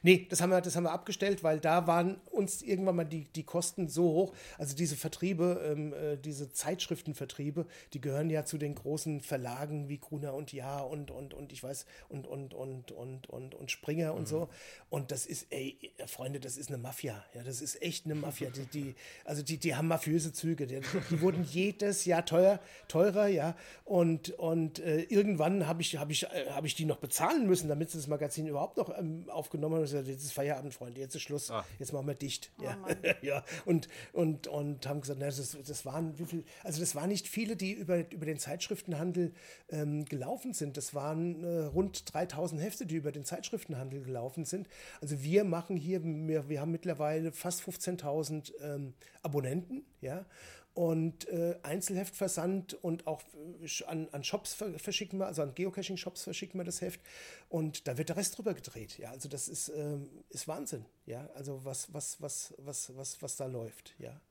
Nee, das haben, wir, das haben wir abgestellt, weil da waren uns irgendwann mal die, die Kosten so hoch. Also diese Vertriebe, ähm, äh, diese Zeitschriftenvertriebe, die gehören ja zu den großen Verlagen wie Gruner und Ja und, und, und ich weiß, und, und, und, und, und, und Springer und mhm. so. Und das ist, ey, Freunde, das ist eine Mafia. Ja, das ist echt eine Mafia. Die, die, also die, die haben mafiöse Züge. Die, die wurden *laughs* jedes Jahr teuer, teurer, ja. Und, und äh, irgendwann habe ich, hab ich, äh, hab ich die noch bezahlen müssen, damit sie das Magazin überhaupt noch ähm, aufgenommen haben gesagt, jetzt ist Feierabend, Freunde, jetzt ist Schluss, ah. jetzt machen wir dicht. Oh, ja. *laughs* ja. Und, und, und haben gesagt, na, das, das waren wie viel, also das waren nicht viele, die über, über den Zeitschriftenhandel ähm, gelaufen sind. Das waren äh, rund 3000 Hefte, die über den Zeitschriftenhandel gelaufen sind. Also wir machen hier, wir, wir haben mittlerweile fast 15.000 ähm, Abonnenten, ja. Und äh, Einzelheftversand und auch äh, an, an Shops verschicken wir, also an Geocaching-Shops verschicken wir das Heft. Und da wird der Rest drüber gedreht. Ja, also das ist, ähm, ist Wahnsinn. Ja, also was, was, was, was, was, was da läuft. Ja.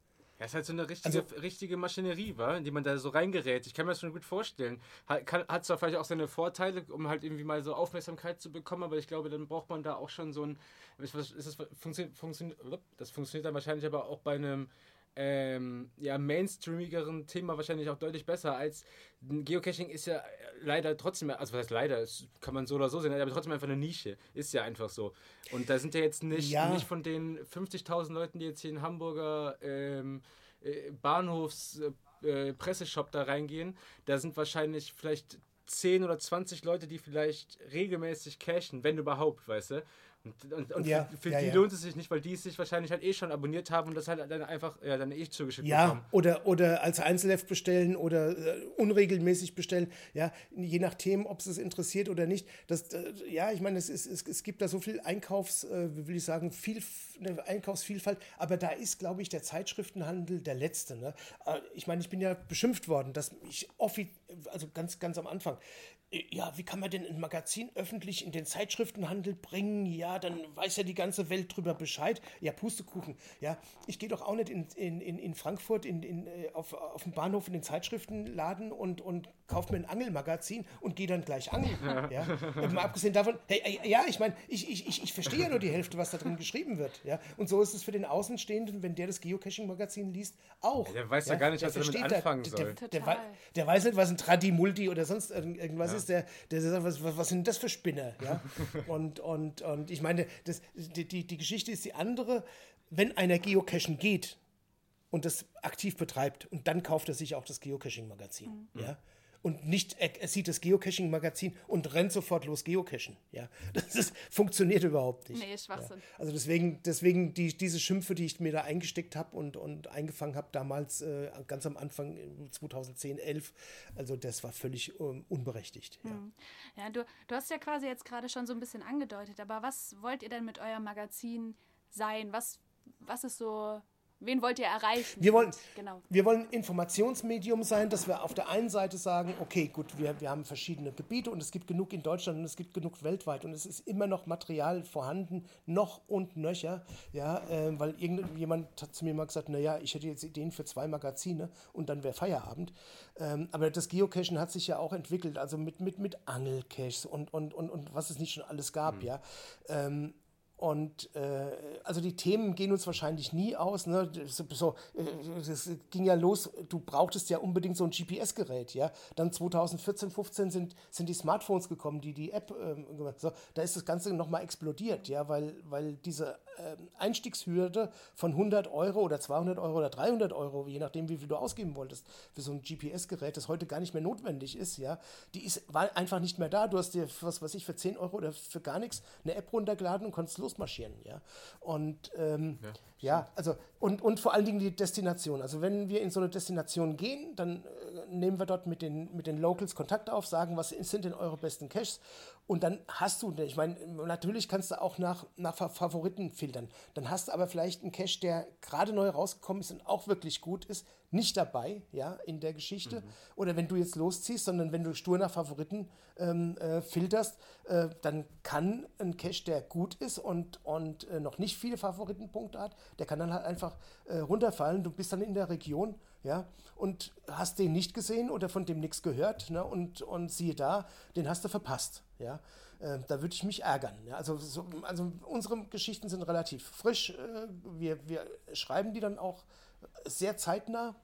Ja, ist halt so eine richtige, also, richtige Maschinerie, wa? in die man da so reingerät. Ich kann mir das schon gut vorstellen. Hat, zwar vielleicht auch seine Vorteile, um halt irgendwie mal so Aufmerksamkeit zu bekommen, aber ich glaube, dann braucht man da auch schon so ein. Ist das, funktioniert, funktioniert, das funktioniert dann wahrscheinlich aber auch bei einem ähm, ja, mainstreamigeren Thema wahrscheinlich auch deutlich besser als Geocaching ist ja leider trotzdem, also was heißt leider, das kann man so oder so sehen, aber trotzdem einfach eine Nische. Ist ja einfach so. Und da sind ja jetzt nicht, ja. nicht von den 50.000 Leuten, die jetzt hier in Hamburger ähm, äh, Bahnhofs äh, Presseshop da reingehen, da sind wahrscheinlich vielleicht 10 oder 20 Leute, die vielleicht regelmäßig cashen, wenn überhaupt, weißt du? Und, und, und ja, für, für ja, die ja. lohnt es sich nicht, weil die es sich wahrscheinlich halt eh schon abonniert haben und das halt dann einfach ja, dann eh zugeschickt ja, bekommen. Oder, oder als Einzelheft bestellen oder äh, unregelmäßig bestellen. Ja, je nachdem, ob es es interessiert oder nicht. Das, äh, ja, ich meine, es, ist, es, es gibt da so viel Einkaufs, äh, will ich sagen, viel, eine Einkaufsvielfalt, aber da ist, glaube ich, der Zeitschriftenhandel der letzte. Ne? Äh, ich meine, ich bin ja beschimpft worden, dass ich offiziell, also ganz, ganz am Anfang, ja, wie kann man denn ein Magazin öffentlich in den Zeitschriftenhandel bringen? Ja, dann weiß ja die ganze Welt drüber Bescheid. Ja, Pustekuchen. Ja, ich gehe doch auch nicht in, in, in Frankfurt in, in, äh, auf, auf dem Bahnhof in den Zeitschriftenladen und, und kaufe mir ein Angelmagazin und gehe dann gleich angeln. Ja. ja. Mal abgesehen davon, hey, ja, ich meine, ich, ich, ich, ich verstehe ja nur die Hälfte, was da drin geschrieben wird. Ja. Und so ist es für den Außenstehenden, wenn der das Geocaching-Magazin liest, auch. Ja, der weiß ja, gar nicht, was er damit anfangen der, soll. Der, der, der, weiß nicht, was ein Tradi-Multi oder sonst irgendwas ist ist, der, der sagt, was, was, was sind das für Spinner? Ja? *laughs* und, und, und ich meine, das, die, die, die Geschichte ist die andere. Wenn einer Geocachen geht und das aktiv betreibt und dann kauft er sich auch das Geocaching-Magazin. Mhm. Ja? Und nicht, er, sieht das Geocaching-Magazin und rennt sofort los geocachen. Ja, *laughs* das ist, funktioniert überhaupt nicht. Nee, Schwachsinn. Ja. Also deswegen, deswegen die, diese Schimpfe, die ich mir da eingesteckt habe und, und eingefangen habe damals, äh, ganz am Anfang 2010, 11, also das war völlig ähm, unberechtigt. Ja, hm. ja du, du hast ja quasi jetzt gerade schon so ein bisschen angedeutet, aber was wollt ihr denn mit eurem Magazin sein? Was, was ist so Wen wollt ihr erreichen? Wir wollen, genau. wir wollen Informationsmedium sein, dass wir auf der einen Seite sagen, okay, gut, wir, wir haben verschiedene Gebiete und es gibt genug in Deutschland und es gibt genug weltweit und es ist immer noch Material vorhanden, noch und nöcher, ja, äh, weil irgendjemand hat zu mir mal gesagt, naja, ich hätte jetzt Ideen für zwei Magazine und dann wäre Feierabend. Ähm, aber das Geocachen hat sich ja auch entwickelt, also mit, mit, mit Angelcaches und, und, und, und was es nicht schon alles gab, mhm. ja. Ähm, und äh, also die Themen gehen uns wahrscheinlich nie aus. Ne? So, äh, das ging ja los, du brauchtest ja unbedingt so ein GPS-Gerät, ja. Dann 2014, 15 sind, sind die Smartphones gekommen, die die App ähm, so, da ist das Ganze nochmal explodiert, ja, weil, weil diese ähm, Einstiegshürde von 100 Euro oder 200 Euro oder 300 Euro, je nachdem, wie viel du ausgeben wolltest, für so ein GPS-Gerät, das heute gar nicht mehr notwendig ist, ja, die ist, war einfach nicht mehr da. Du hast dir, was weiß ich, für 10 Euro oder für gar nichts eine App runtergeladen und konntest losmarschieren, ja. Und ähm, ja, ja, also und, und vor allen Dingen die Destination. Also wenn wir in so eine Destination gehen, dann äh, nehmen wir dort mit den, mit den Locals Kontakt auf, sagen, was sind denn eure besten Caches und dann hast du, ich meine, natürlich kannst du auch nach, nach Favoriten filtern. Dann hast du aber vielleicht einen Cache, der gerade neu rausgekommen ist und auch wirklich gut ist, nicht dabei, ja, in der Geschichte. Mhm. Oder wenn du jetzt losziehst, sondern wenn du stur nach Favoriten ähm, äh, filterst, äh, dann kann ein Cache, der gut ist und, und äh, noch nicht viele Favoritenpunkte hat, der kann dann halt einfach äh, runterfallen. Du bist dann in der Region ja, und hast den nicht gesehen oder von dem nichts gehört, ne, und, und siehe da, den hast du verpasst, ja. Äh, da würde ich mich ärgern. Ja? Also, so, also unsere Geschichten sind relativ frisch. Äh, wir, wir schreiben die dann auch sehr zeitnah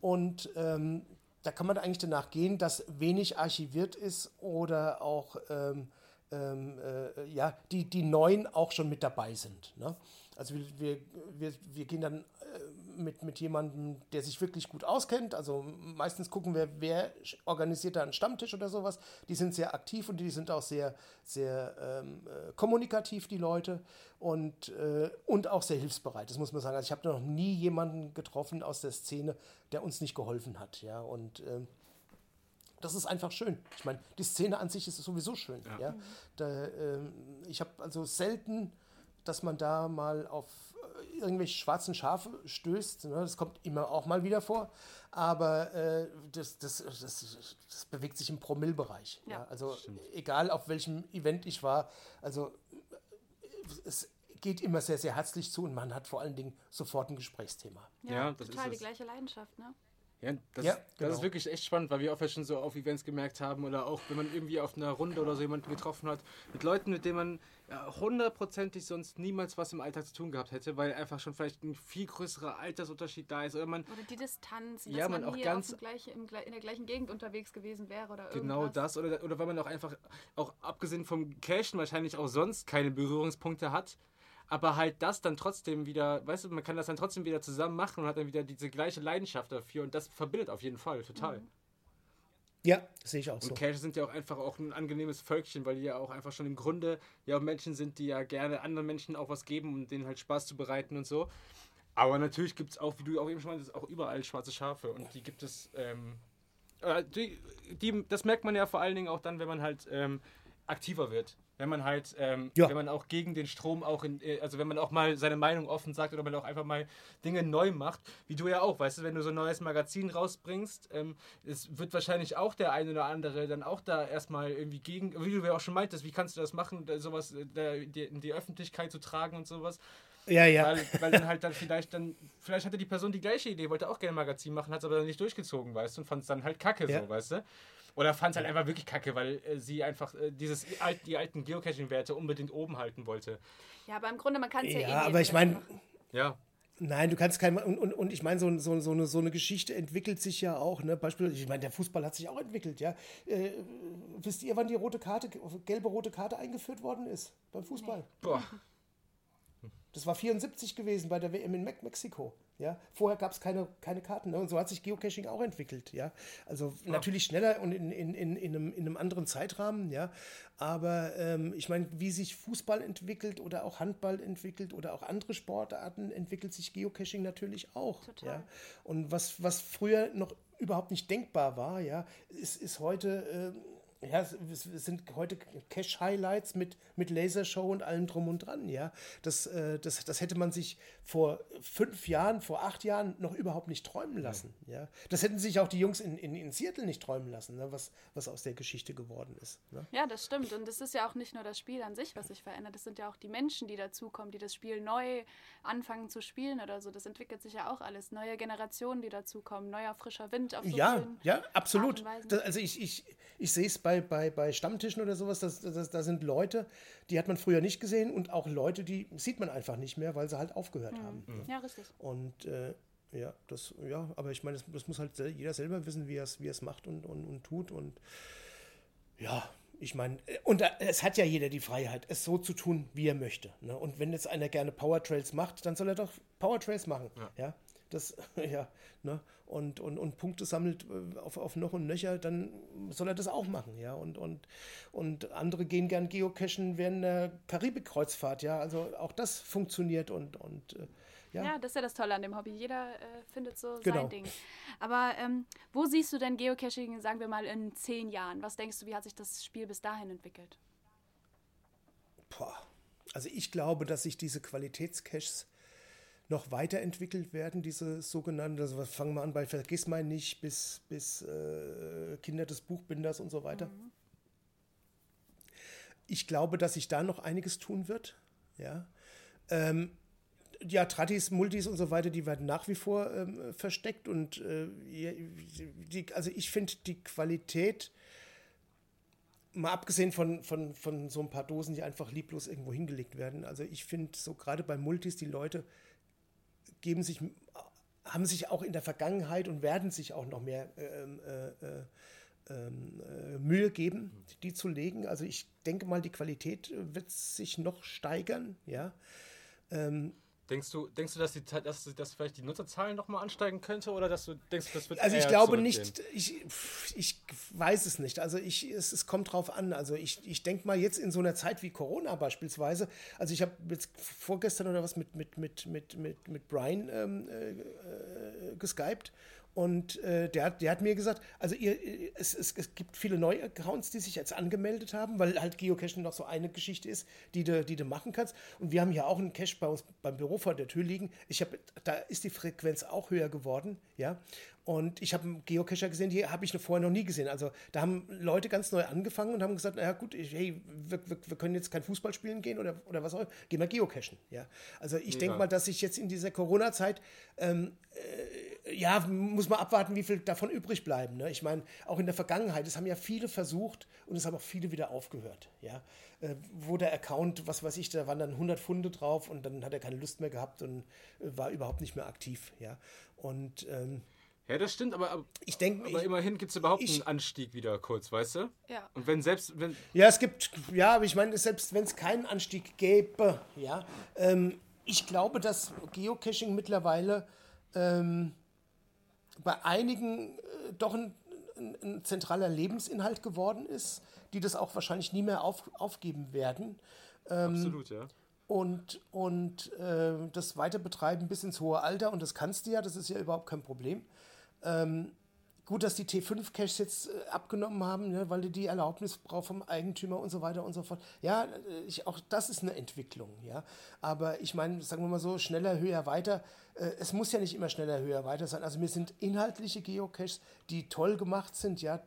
und ähm, da kann man eigentlich danach gehen, dass wenig archiviert ist oder auch ähm, ähm, äh, ja, die, die neuen auch schon mit dabei sind. Ne? Also wir, wir, wir gehen dann mit, mit jemandem, der sich wirklich gut auskennt. Also meistens gucken wir, wer organisiert da einen Stammtisch oder sowas. Die sind sehr aktiv und die sind auch sehr, sehr ähm, äh, kommunikativ, die Leute. Und, äh, und auch sehr hilfsbereit, das muss man sagen. Also ich habe noch nie jemanden getroffen aus der Szene, der uns nicht geholfen hat. Ja? Und ähm, das ist einfach schön. Ich meine, die Szene an sich ist sowieso schön. Ja. ja? Da, ähm, ich habe also selten, dass man da mal auf irgendwelche schwarzen Schafe stößt. Ne? Das kommt immer auch mal wieder vor. Aber äh, das, das, das, das, bewegt sich im Promillbereich. Ja. ja? Also Stimmt. egal auf welchem Event ich war, also es geht immer sehr, sehr herzlich zu und man hat vor allen Dingen sofort ein Gesprächsthema. Ja, ja das total ist die gleiche Leidenschaft, ne? Ja, das, ja, genau. das ist genau. wirklich echt spannend, weil wir auch schon so auf Events gemerkt haben oder auch wenn man irgendwie auf einer Runde oder so jemanden getroffen hat, mit Leuten, mit denen man hundertprozentig ja, sonst niemals was im Alltag zu tun gehabt hätte, weil einfach schon vielleicht ein viel größerer Altersunterschied da ist. Oder, man, oder die Distanz, ja, dass man, man auch ganz gleiche, im, in der gleichen Gegend unterwegs gewesen wäre oder Genau irgendwas. das, oder, oder weil man auch einfach, auch abgesehen vom Cashen wahrscheinlich auch sonst keine Berührungspunkte hat aber halt das dann trotzdem wieder, weißt du, man kann das dann trotzdem wieder zusammen machen und hat dann wieder diese gleiche Leidenschaft dafür und das verbindet auf jeden Fall total. Ja, sehe ich auch und so. Und Cash sind ja auch einfach auch ein angenehmes Völkchen, weil die ja auch einfach schon im Grunde ja auch Menschen sind, die ja gerne anderen Menschen auch was geben, um denen halt Spaß zu bereiten und so. Aber natürlich gibt es auch, wie du auch eben schon meintest, auch überall schwarze Schafe und die gibt es, ähm, äh, die, die, das merkt man ja vor allen Dingen auch dann, wenn man halt ähm, aktiver wird wenn man halt, ähm, ja. wenn man auch gegen den Strom auch in, äh, also wenn man auch mal seine Meinung offen sagt oder man auch einfach mal Dinge neu macht, wie du ja auch, weißt du, wenn du so ein neues Magazin rausbringst, ähm, es wird wahrscheinlich auch der eine oder andere dann auch da erstmal irgendwie gegen, wie du ja auch schon meintest, wie kannst du das machen, sowas äh, in die Öffentlichkeit zu tragen und sowas. Ja, ja. Weil, weil dann halt dann vielleicht dann, vielleicht hatte die Person die gleiche Idee, wollte auch gerne ein Magazin machen, hat es aber dann nicht durchgezogen, weißt du, und fand es dann halt kacke ja. so, weißt du. Oder fand es halt einfach wirklich kacke, weil äh, sie einfach äh, dieses, die alten Geocaching-Werte unbedingt oben halten wollte. Ja, aber im Grunde, man kann es ja, ja eh aber ich meine. Ja. Nein, du kannst kein. Und, und, und ich meine, so, so, so, eine, so eine Geschichte entwickelt sich ja auch. Ne? Beispielsweise, ich meine, der Fußball hat sich auch entwickelt. Ja? Äh, wisst ihr, wann die rote Karte, gelbe rote Karte eingeführt worden ist beim Fußball? Nee. Boah. *laughs* Das war 74 gewesen bei der WM in Mexiko. Ja, vorher gab es keine, keine Karten. Ne? Und so hat sich Geocaching auch entwickelt. Ja, also ja. natürlich schneller und in, in, in, in, einem, in einem anderen Zeitrahmen. Ja, aber ähm, ich meine, wie sich Fußball entwickelt oder auch Handball entwickelt oder auch andere Sportarten, entwickelt sich Geocaching natürlich auch. Total. Ja, und was, was früher noch überhaupt nicht denkbar war, ja, ist, ist heute. Äh, ja, es sind heute Cache-Highlights mit, mit Lasershow und allem drum und dran, ja. Das, äh, das, das hätte man sich vor fünf Jahren, vor acht Jahren noch überhaupt nicht träumen lassen, ja. ja. Das hätten sich auch die Jungs in, in, in Seattle nicht träumen lassen, ne, was, was aus der Geschichte geworden ist. Ne? Ja, das stimmt. Und es ist ja auch nicht nur das Spiel an sich, was sich verändert. Es sind ja auch die Menschen, die dazukommen, die das Spiel neu anfangen zu spielen oder so. Das entwickelt sich ja auch alles. Neue Generationen, die dazukommen, neuer frischer Wind auf so Ja, ja, absolut. Das, also ich, ich, ich sehe es bei, bei, bei Stammtischen oder sowas, das, das, da sind Leute, die hat man früher nicht gesehen und auch Leute, die sieht man einfach nicht mehr, weil sie halt aufgehört mhm. haben. Ja, richtig. Und äh, ja, das, ja, aber ich meine, das, das, muss halt jeder selber wissen, wie er es wie macht und, und, und tut. Und ja, ich meine, und es hat ja jeder die Freiheit, es so zu tun, wie er möchte. Ne? Und wenn jetzt einer gerne Power Trails macht, dann soll er doch Power Trails machen. Ja. ja? Das, *laughs* ja, ne? Und, und, und Punkte sammelt äh, auf, auf noch und nöcher, dann soll er das auch machen, ja. Und, und, und andere gehen gern geocachen während der Karibik-Kreuzfahrt, ja. Also auch das funktioniert und, und äh, ja. ja. das ist ja das Tolle an dem Hobby. Jeder äh, findet so genau. sein Ding. Aber ähm, wo siehst du denn Geocaching, sagen wir mal, in zehn Jahren? Was denkst du, wie hat sich das Spiel bis dahin entwickelt? Boah. Also ich glaube, dass sich diese Qualitätscaches noch weiterentwickelt werden, diese sogenannten, also fangen wir an bei Vergiss mein nicht bis, bis äh, Kinder des Buchbinders und so weiter. Mhm. Ich glaube, dass sich da noch einiges tun wird. Ja. Ähm, ja, Tradis, Multis und so weiter, die werden nach wie vor ähm, versteckt und äh, die, also ich finde die Qualität, mal abgesehen von, von, von so ein paar Dosen, die einfach lieblos irgendwo hingelegt werden, also ich finde so gerade bei Multis, die Leute geben sich, haben sich auch in der Vergangenheit und werden sich auch noch mehr ähm, äh, äh, ähm, äh, Mühe geben, die zu legen. Also ich denke mal, die Qualität wird sich noch steigern, ja. Ähm, Denkst du, denkst du, dass, die, dass, dass vielleicht die Nutzerzahlen nochmal ansteigen könnte oder dass du denkst, das wird Also ich glaube nicht, ich, ich weiß es nicht. Also ich, es, es kommt drauf an. Also ich, ich denke mal jetzt in so einer Zeit wie Corona beispielsweise, also ich habe jetzt vorgestern oder was mit, mit, mit, mit, mit, mit Brian ähm, äh, äh geskypt und äh, der, der hat mir gesagt, also ihr, es, es, es gibt viele neue Accounts, die sich jetzt angemeldet haben, weil halt Geocaching noch so eine Geschichte ist, die du, die du machen kannst. Und wir haben ja auch einen Cache bei uns beim Büro vor der Tür liegen. Ich habe, da ist die Frequenz auch höher geworden, ja. Und ich habe einen Geocacher gesehen, die habe ich vorher noch nie gesehen. Also da haben Leute ganz neu angefangen und haben gesagt, naja gut, ich, hey, wir, wir, wir, können jetzt kein Fußball spielen gehen oder, oder was auch immer, gehen wir geocachen. Ja? Also ich denke mal, dass sich jetzt in dieser Corona-Zeit ähm, äh, ja, muss man abwarten, wie viel davon übrig bleiben. Ne? Ich meine, auch in der Vergangenheit, es haben ja viele versucht und es haben auch viele wieder aufgehört. Ja? Äh, wo der Account, was weiß ich, da waren dann 100 Funde drauf und dann hat er keine Lust mehr gehabt und äh, war überhaupt nicht mehr aktiv. Ja? Und ähm, ja, das stimmt, aber, ich denk, aber ich, immerhin gibt es überhaupt ich, einen Anstieg wieder kurz, weißt du? Ja. Und wenn selbst, wenn. Ja, es gibt, ja, aber ich meine, selbst wenn es keinen Anstieg gäbe, ja, ähm, ich glaube, dass Geocaching mittlerweile ähm, bei einigen äh, doch ein, ein, ein, zentraler Lebensinhalt geworden ist, die das auch wahrscheinlich nie mehr auf, aufgeben werden. Ähm, Absolut, ja. Und, und äh, das weiter betreiben bis ins hohe Alter, und das kannst du ja, das ist ja überhaupt kein Problem. Ähm, gut, dass die T5-Caches jetzt äh, abgenommen haben, ne, weil die die Erlaubnis braucht vom Eigentümer und so weiter und so fort. Ja, äh, ich, auch das ist eine Entwicklung, ja. Aber ich meine, sagen wir mal so, schneller, höher, weiter es muss ja nicht immer schneller, höher, weiter sein. Also mir sind inhaltliche Geocaches, die toll gemacht sind, ja,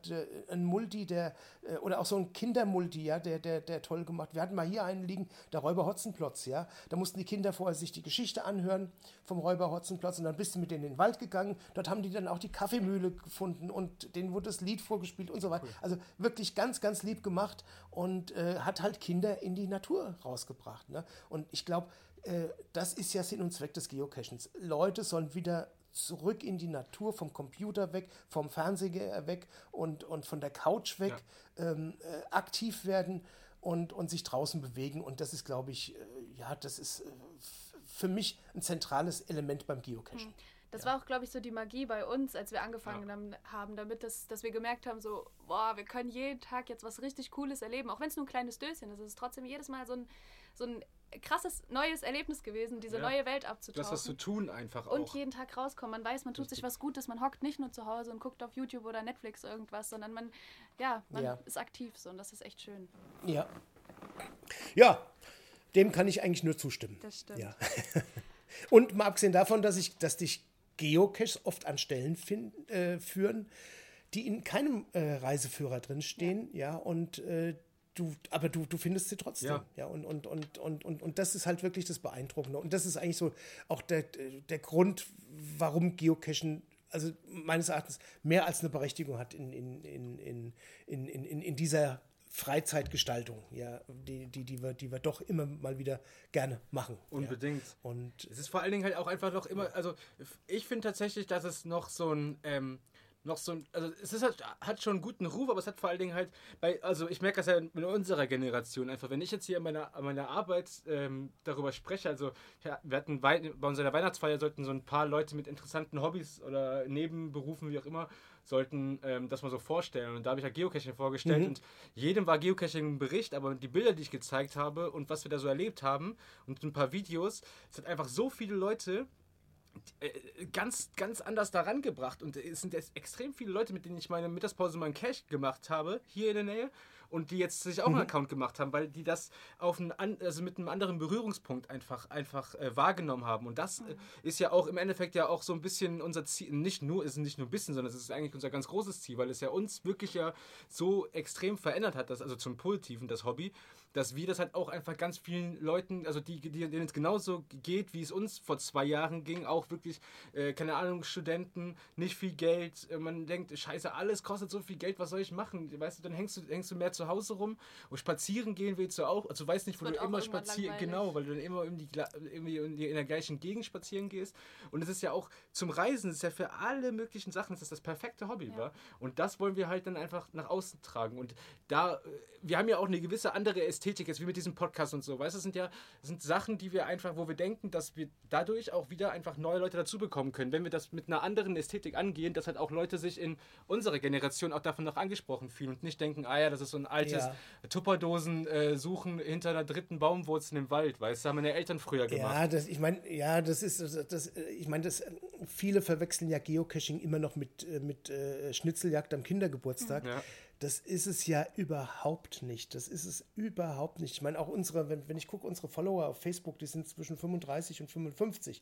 ein Multi, der, äh, oder auch so ein Kindermulti, ja, der, der, der toll gemacht. Wir hatten mal hier einen liegen, der Räuber Hotzenplotz, ja. Da mussten die Kinder vorher sich die Geschichte anhören vom Räuber Hotzenplotz und dann bist du mit denen in den Wald gegangen. Dort haben die dann auch die Kaffeemühle gefunden und denen wurde das Lied vorgespielt und so weiter. Cool. Also wirklich ganz, ganz lieb gemacht und äh, hat halt Kinder in die Natur rausgebracht. Ne? Und ich glaube, äh, das ist ja Sinn und Zweck des Geocachings. Leute sollen wieder zurück in die Natur, vom Computer weg, vom Fernseher weg und, und von der Couch weg, ja. ähm, äh, aktiv werden und, und sich draußen bewegen. Und das ist, glaube ich, äh, ja, das ist äh, für mich ein zentrales Element beim Geocachen. Mhm. Das ja. war auch, glaube ich, so die Magie bei uns, als wir angefangen ja. haben, damit, das, dass wir gemerkt haben, so, boah, wir können jeden Tag jetzt was richtig Cooles erleben, auch wenn es nur ein kleines Döschen ist. Es ist trotzdem jedes Mal so ein, so ein krasses neues Erlebnis gewesen, diese ja. neue Welt abzutauchen. Das was zu tun einfach auch. Und jeden Tag rauskommen. Man weiß, man tut sich was Gutes, man hockt nicht nur zu Hause und guckt auf YouTube oder Netflix irgendwas, sondern man, ja, man ja. ist aktiv so und das ist echt schön. Ja. Ja, dem kann ich eigentlich nur zustimmen. Das stimmt. Ja. *laughs* und mal abgesehen davon, dass ich, dass dich Geocaches oft an Stellen find, äh, führen, die in keinem äh, Reiseführer drinstehen, ja, ja und äh, du, aber du, du findest sie trotzdem. Ja. ja und, und, und, und, und, und das ist halt wirklich das Beeindruckende. Und das ist eigentlich so auch der, der Grund, warum Geocachen also meines Erachtens mehr als eine Berechtigung hat in, in, in, in, in, in, in dieser Freizeitgestaltung, ja, die, die, die, wir, die wir doch immer mal wieder gerne machen. Unbedingt. Ja. Und es ist vor allen Dingen halt auch einfach noch immer, also ich finde tatsächlich, dass es noch so ein, ähm, noch so ein, also es ist halt, hat schon einen guten Ruf, aber es hat vor allen Dingen halt bei, also ich merke das ja in unserer Generation einfach, wenn ich jetzt hier an meiner, meiner Arbeit ähm, darüber spreche, also ja, wir hatten bei, bei unserer Weihnachtsfeier sollten so ein paar Leute mit interessanten Hobbys oder Nebenberufen, wie auch immer, sollten ähm, das mal so vorstellen. Und da habe ich ja Geocaching vorgestellt mhm. und jedem war Geocaching ein Bericht, aber die Bilder, die ich gezeigt habe und was wir da so erlebt haben und ein paar Videos, es hat einfach so viele Leute ganz, ganz anders daran gebracht. Und es sind jetzt extrem viele Leute, mit denen ich meine Mittagspause mal einen Cache gemacht habe, hier in der Nähe und die jetzt sich auch mhm. einen Account gemacht haben, weil die das auf einen, also mit einem anderen Berührungspunkt einfach, einfach äh, wahrgenommen haben. Und das mhm. ist ja auch im Endeffekt ja auch so ein bisschen unser Ziel, nicht nur, ist nicht nur ein bisschen, sondern es ist eigentlich unser ganz großes Ziel, weil es ja uns wirklich ja so extrem verändert hat, das, also zum Positiven, das Hobby, dass wir das halt auch einfach ganz vielen Leuten, also die, die, denen es genauso geht, wie es uns vor zwei Jahren ging, auch wirklich, äh, keine Ahnung, Studenten, nicht viel Geld, äh, man denkt, scheiße, alles kostet so viel Geld, was soll ich machen? Weißt du, dann hängst du, hängst du mehr zu Hause rum und spazieren gehen willst du auch, also du weißt nicht, wo du immer spazieren, genau, weil du dann immer in, die, irgendwie in, die, in der gleichen Gegend spazieren gehst. Und es ist ja auch zum Reisen, es ist ja für alle möglichen Sachen, das ist das perfekte Hobby, ja. war und das wollen wir halt dann einfach nach außen tragen. Und da, äh, wir haben ja auch eine gewisse andere Ästhetik jetzt, wie mit diesem Podcast und so, weißt du, das sind ja sind Sachen, die wir einfach, wo wir denken, dass wir dadurch auch wieder einfach neue Leute dazu bekommen können, wenn wir das mit einer anderen Ästhetik angehen, dass halt auch Leute sich in unserer Generation auch davon noch angesprochen fühlen und nicht denken, ah ja, das ist so ein altes ja. Tupperdosen äh, suchen hinter einer dritten Baumwurzel im Wald, weißt du, haben meine Eltern früher gemacht. Ja, das, ich meine, ja, das ist, das, das ich meine, das, viele verwechseln ja Geocaching immer noch mit, äh, mit äh, Schnitzeljagd am Kindergeburtstag. Ja. Das ist es ja überhaupt nicht. Das ist es überhaupt nicht. Ich meine, auch unsere, wenn, wenn ich gucke, unsere Follower auf Facebook, die sind zwischen 35 und 55.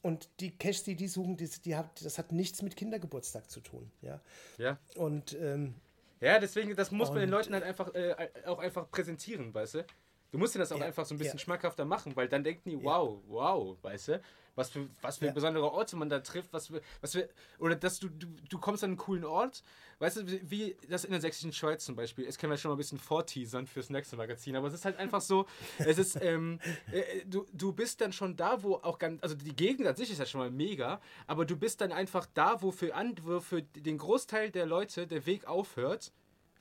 Und die Caches, die die suchen, die, die hat, das hat nichts mit Kindergeburtstag zu tun. Ja. ja. Und ähm, ja, deswegen, das muss man den Leuten halt einfach äh, auch einfach präsentieren, weißt du? Du musst dir das auch Ja, einfach so ein bisschen ja. schmackhafter machen, weil dann denken die, wow, wow, weißt du? Was für, was für Ja. besondere Orte man da trifft, was für, was für, oder dass du, du, du kommst an einen coolen Ort, weißt du, wie, wie das in der sächsischen Schweiz zum Beispiel, das können wir schon mal ein bisschen vorteasern fürs nächste Magazin, aber es ist halt einfach so, es ist, ähm, äh, du, du bist dann schon da, wo auch ganz, also die Gegend an sich ist ja schon mal mega, aber du bist dann einfach da, wo für, an, wo für den Großteil der Leute der Weg aufhört,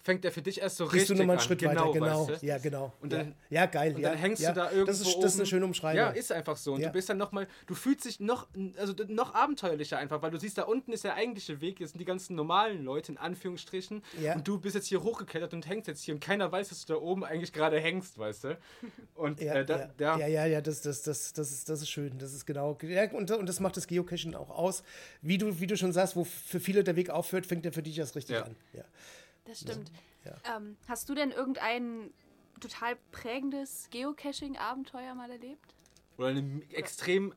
fängt der für dich erst so Gehst richtig du nochmal einen an. Schritt genau, weiter, genau. Weißt du? Ja, genau. Und dann- ja. ja, geil. Und ja, dann hängst ja. du da irgendwo Das ist, das ist eine schöne Umschreibung. Ja, ist einfach so. Und Ja. du bist dann nochmal, du fühlst dich noch, also noch abenteuerlicher einfach, weil du siehst, da unten ist der eigentliche Weg, jetzt sind die ganzen normalen Leute in Anführungsstrichen. Ja. Und du bist jetzt hier hochgeklettert und hängst jetzt hier und keiner weiß, dass du da oben eigentlich gerade hängst, weißt du? Und Ja, äh, da, ja, ja. ja, ja, ja, das, das, das, das, ist, das ist schön. Das ist genau. Ja, und, und das macht das Geocaching auch aus. Wie du, wie du schon sagst, wo für viele der Weg aufhört, fängt er für dich erst richtig Ja. an. Ja. Das stimmt. Ja. Ähm, hast du denn irgendein total prägendes Geocaching-Abenteuer mal erlebt? Oder eine extrem,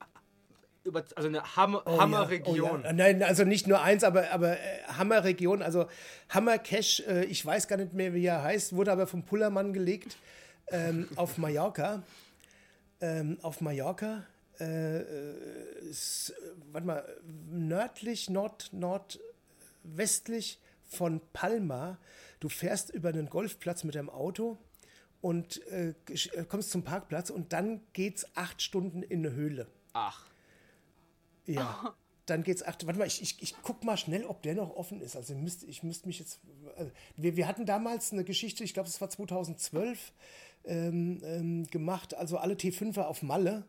über, also eine Hammer, Oh ja, Hammerregion. Oh ja. Nein, also nicht nur eins, aber, aber äh, Hammerregion, also Hammercache, äh, ich weiß gar nicht mehr, wie er heißt, wurde aber vom Pullermann gelegt ähm, *laughs* auf Mallorca. Ähm, auf Mallorca. Äh, äh, ist, äh, warte mal, nördlich, nord, nordwestlich von Palma. Du fährst über einen Golfplatz mit deinem Auto und äh, äh, kommst zum Parkplatz und dann geht's acht Stunden in eine Höhle. Ach, Ja. *laughs* Dann geht's acht. Warte mal, ich, ich, ich guck mal schnell, ob der noch offen ist. Also müsst, ich müsste mich jetzt. Also wir, wir hatten damals eine Geschichte, ich glaube, es war 2012 ähm, ähm, gemacht, also alle T5er auf Malle.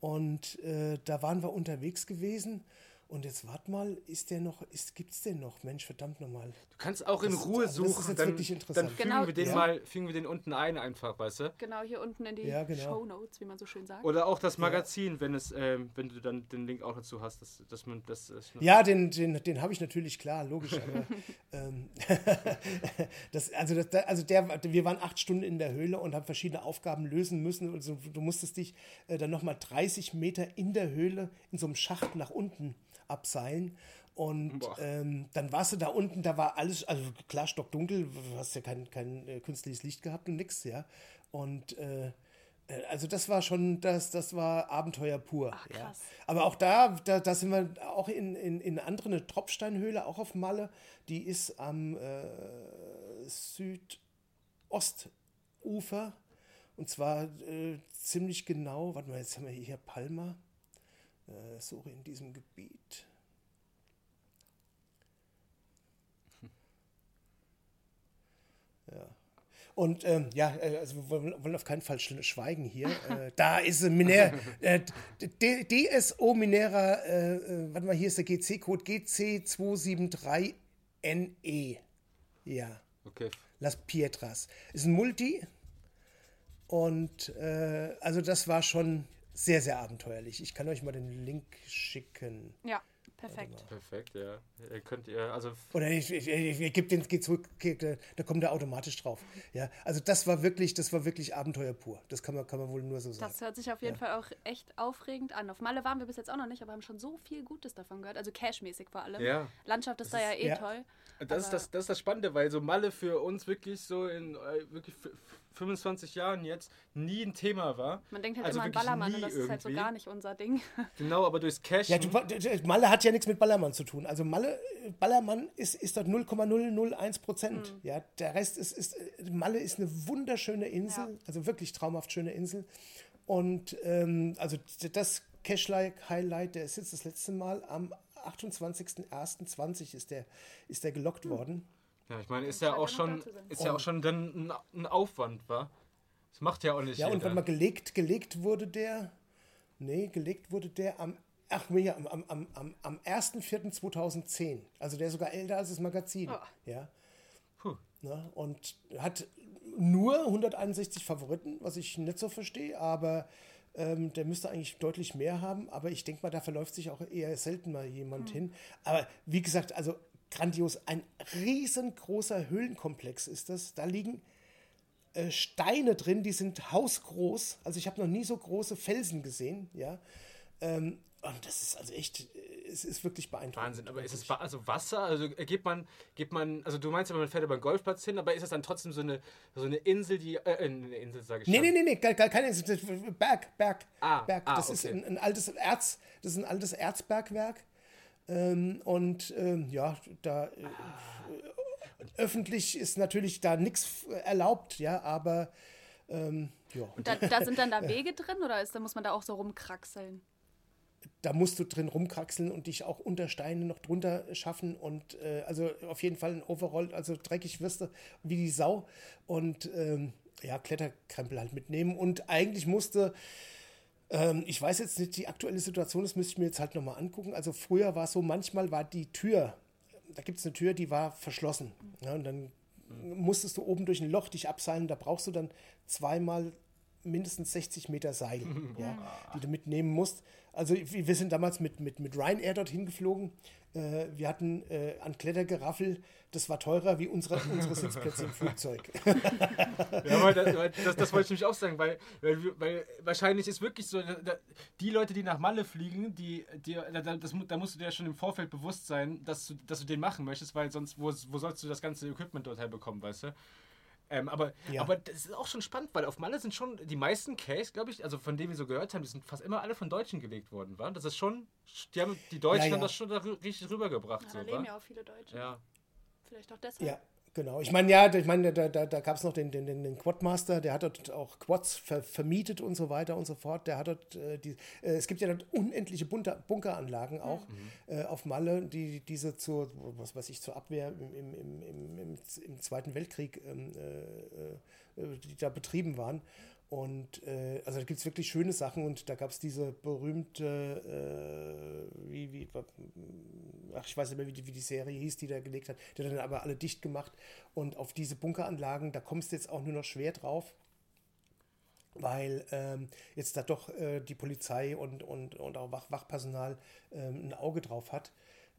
Und äh, da waren wir unterwegs gewesen. Und jetzt warte mal, ist der noch, ist, gibt's den noch? Mensch, verdammt nochmal. du kannst auch in Das ist- Ruhe also das ist suchen, jetzt dann, wirklich interessant. dann fügen Genau. wir den Ja. mal, fügen wir den unten ein einfach, weißt du? Genau, hier unten in die Ja, genau. Show Notes, wie man so schön sagt. Oder auch das Magazin, wenn es, ähm, wenn du dann den Link auch dazu hast, dass, dass man das. das Ja, den, den, den habe ich natürlich, klar, logisch. Aber, *laughs* ähm, *laughs* das, also, das, also der, wir waren acht Stunden in der Höhle und haben verschiedene Aufgaben lösen müssen. Also du musstest dich äh, dann nochmal 30 Meter in der Höhle in so einem Schacht nach unten abseilen. Und ähm, dann warst du da unten, da war alles, also klar, stockdunkel, du hast ja kein, kein äh, künstliches Licht gehabt und nix, ja. Und äh, äh, also das war schon, das, das war Abenteuer pur. Ach, ja. Aber auch da, da, da sind wir auch in, in, in andere eine Tropfsteinhöhle, auch auf Malle. Die ist am äh, Südostufer. Und zwar äh, ziemlich genau, warte mal, jetzt haben wir hier Palma. Äh, suche in diesem Gebiet. Ja. Und ähm, ja, äh, also wir wollen, wollen auf keinen Fall sch- schweigen hier. *laughs* äh, da ist ein Miner, äh, DSO Minera, äh, äh, warte mal, hier ist der GC-Code GC273NE. E. Ja, Okay. Las Pietras. Ist ein Multi. Und äh, also das war schon sehr, sehr abenteuerlich. Ich kann euch mal den Link schicken. Ja, perfekt. Perfekt, ja. Ihr könnt ihr, also Oder ich, ich, ich, ich gebe den, geht zurück, geht, äh, da kommt er automatisch drauf. Ja, also das war wirklich, das war wirklich Abenteuer pur. Das kann man, kann man wohl nur so sagen. Das hört sich auf jeden Fall auch echt aufregend an. Auf Malle waren wir bis jetzt auch noch nicht, aber haben schon so viel Gutes davon gehört. Also Cash-mäßig vor allem. Ja. Landschaft ist da ja eh ja. toll. Das ist das, das ist das Spannende, weil so Malle für uns wirklich so in äh, wirklich f- 25 Jahren jetzt nie ein Thema war. Man denkt halt Also immer an Ballermann und das ist halt so irgendwie. gar nicht unser Ding. *laughs* Genau, aber durchs Cash. Ja, du, Malle hat ja nichts mit Ballermann zu tun. Also Malle, Ballermann ist, ist dort 0,001 Prozent. Ja, der Rest ist, ist, Malle ist eine wunderschöne Insel, Ja. also wirklich traumhaft schöne Insel. Und ähm, also das Cash-Highlight, der ist jetzt das letzte Mal am 28.01.20 ist der, ist der gelockt worden. ja, ich meine, ist ja auch schon, ist ja auch schon dann ein, ein Aufwand, war. Das macht ja auch nicht Ja, und jeder. wenn mal gelegt, gelegt wurde der, nee, gelegt wurde der am, ach nee, am, am, am, am, am 1.4.2010. Also der ist sogar älter als das Magazin. Oh. Ja. Puh. Ne, und hat nur 161 Favoriten, was ich nicht so verstehe, aber ähm, der müsste eigentlich deutlich mehr haben. Aber ich denke mal, da verläuft sich auch eher selten mal jemand hin. Aber wie gesagt, also grandios, ein riesengroßer Höhlenkomplex ist das. Da liegen äh, Steine drin, die sind hausgroß. Also ich habe noch nie so große Felsen gesehen, ja. Ähm, und das ist also echt, es ist wirklich beeindruckend. Wahnsinn, aber ist es also Wasser? Also äh, geht man, geht man, also du meinst, ja, man fährt über einen Golfplatz hin, aber ist das dann trotzdem so eine, so eine Insel, die, äh, eine Insel sage ich Nee, schon. nee, nee, nee, gar, gar keine, ist Berg, Berg, Ah, Berg. ah, Das ist okay. ein, ein altes Erz, das ist ein altes Erzbergwerk. Ähm, und ähm, ja, da äh, öffentlich ist natürlich da nichts erlaubt, ja, aber ähm, ja, Da, da sind dann da *laughs* Wege drin oder ist, da muss man da auch so rumkraxeln? Da musst du drin rumkraxeln und dich auch unter Steine noch drunter schaffen und äh, also auf jeden Fall ein Overall, also dreckig wirst du wie die Sau und ähm, ja, Kletterkrempel halt mitnehmen und eigentlich musste ähm, ich weiß jetzt nicht die aktuelle Situation, das müsste ich mir jetzt halt nochmal angucken. Also früher war es so, manchmal war die Tür, da gibt es eine Tür, die war verschlossen. Ja, und dann musstest du oben durch ein Loch dich abseilen. Da brauchst du dann zweimal mindestens 60 Meter Seil, ja, die du mitnehmen musst. Also wir sind damals mit, mit, mit Ryanair dorthin geflogen. Äh, wir hatten äh, an Klettergeraffel, das war teurer wie unsere, unsere Sitzplätze im Flugzeug. *laughs* Ja, das, das, das wollte ich nämlich auch sagen, weil, weil, weil wahrscheinlich ist wirklich so, die Leute, die nach Malle fliegen, die, die, da, da- das, da musst du dir ja schon im Vorfeld bewusst sein, dass du, dass du den machen möchtest, weil sonst, wo, wo sollst du das ganze Equipment dort herbekommen, weißt du? Ähm, aber, Ja. aber das ist auch schon spannend, weil auf Malle sind schon die meisten Case, glaube ich, also von denen wir so gehört haben, die sind fast immer alle von Deutschen gelegt worden, war. Das ist schon, die, haben, die Deutschen Ja, ja. haben das schon da richtig rübergebracht. Ja, so, da leben wa? ja auch viele Deutsche. ja. Vielleicht auch deshalb. Ja, genau. Ich meine, ja, ich meine, da, da, da gab es noch den, den, den Quadmaster, der hat dort auch Quads ver, vermietet und so weiter und so fort. Der hat dort, äh, die, äh, es gibt ja dort unendliche Bunter, Bunkeranlagen auch äh, auf Malle, die diese zur, was weiß ich, zur Abwehr im, im, im, im, im, im Zweiten Weltkrieg ähm, äh, äh, die da betrieben waren. Und äh, also da gibt es wirklich schöne Sachen und da gab es diese berühmte, äh, wie, wie, ach, ich weiß nicht mehr, wie die, wie die Serie hieß, die da gelegt hat, die hat dann aber alle dicht gemacht. Und auf diese Bunkeranlagen, da kommst du jetzt auch nur noch schwer drauf, weil ähm, jetzt da doch äh, die Polizei und, und, und auch Wach, Wachpersonal ähm, ein Auge drauf hat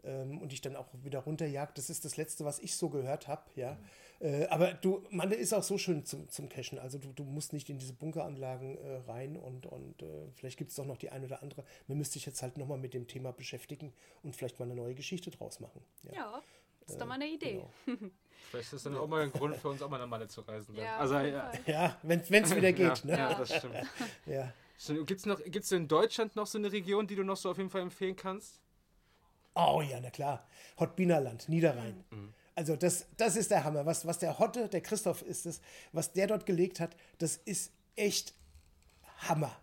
ähm, und dich dann auch wieder runterjagt. Das ist das Letzte, was ich so gehört habe, ja. Äh, aber du, man ist auch so schön zum, zum Cashen. Also du, du musst nicht in diese Bunkeranlagen äh, rein und, und äh, vielleicht gibt es doch noch die ein oder andere. Man müsste sich jetzt halt nochmal mit dem Thema beschäftigen und vielleicht mal eine neue Geschichte draus machen. Ja, Ja, das ist doch mal eine Idee. genau. *laughs* Vielleicht ist das dann auch mal ein Grund für uns auch mal nach Malle zu reisen. Dann. Ja, also, ja, ja wenn es wieder geht. ja, ne? ja, das stimmt. *laughs* Ja. Gibt es noch, gibt's in Deutschland noch so eine Region, die du noch so auf jeden Fall empfehlen kannst? Oh ja, na klar. Hottbinerland, Niederrhein. Also das, das ist der Hammer. Was, was der Hotte, der Christoph ist es, was der dort gelegt hat, das ist echt Hammer.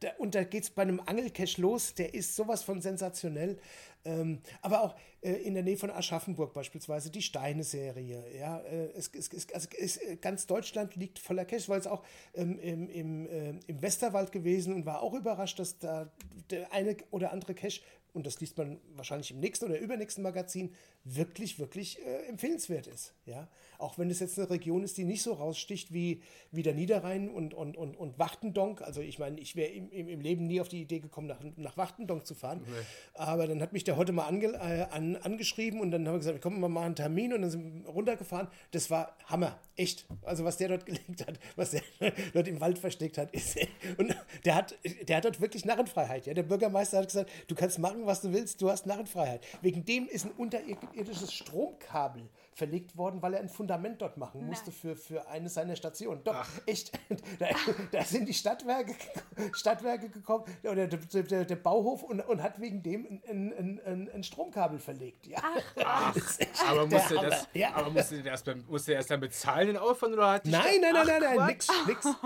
Da, und da geht es bei einem Angelcash los, der ist sowas von sensationell. Ähm, aber auch äh, in der Nähe von Aschaffenburg beispielsweise die Steine-Serie. Ja, äh, es, es, es, also es, äh, ganz Deutschland liegt voller Cash, weil es auch ähm, im, im, äh, im Westerwald gewesen und war auch überrascht, dass da der eine oder andere Cash, und das liest man wahrscheinlich im nächsten oder übernächsten Magazin, wirklich, wirklich äh, empfehlenswert ist. Ja? Auch wenn es jetzt eine Region ist, die nicht so raussticht wie, wie der Niederrhein und, und, und, und Wachtendonk. Also ich meine, ich wäre im, im, im Leben nie auf die Idee gekommen, nach, nach Wachtendonk zu fahren. Aber dann hat mich der heute mal ange, äh, an, angeschrieben und dann haben wir gesagt, komm, wir machen einen Termin und dann sind wir runtergefahren. Das war Hammer, echt. Also was der dort *laughs* gelegt hat, was der *laughs* dort im Wald versteckt hat, ist... *laughs* Und der hat, der hat dort wirklich Narrenfreiheit. Ja? Der Bürgermeister hat gesagt, du kannst machen, was du willst, du hast Narrenfreiheit. Wegen dem ist ein unterirdisches Stromkabel verlegt worden, weil er ein Fundament dort machen musste für, für eine seiner Stationen. Doch, echt. *laughs* Da, da sind die Stadtwerke, Stadtwerke gekommen, oder der, der, der, Bauhof und, und hat wegen dem ein, ein, ein, ein Stromkabel verlegt. Ja. *laughs* Das echt Aber musste, das, Ja. aber musste, beim- musste er erst dann bezahlen, den Aufwand? Oder hat die Nein, Stadt- nein, nein, Ach, nein, nein, nix, nix. *laughs*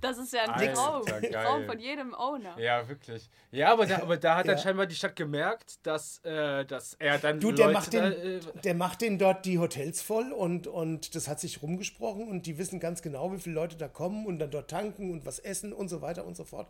Das ist ja ein Alter, Traum. geil. Traum von jedem Owner. Ja, wirklich. Ja, aber da, aber da hat dann Ja. scheinbar die Stadt gemerkt, dass, äh, dass er dann Du, der Leute macht, den, da, äh, der macht den dort die Hotels voll und, und das hat sich rumgesprochen und die wissen ganz genau, wie viele Leute da kommen und dann dort tanken und was essen und so weiter und so fort.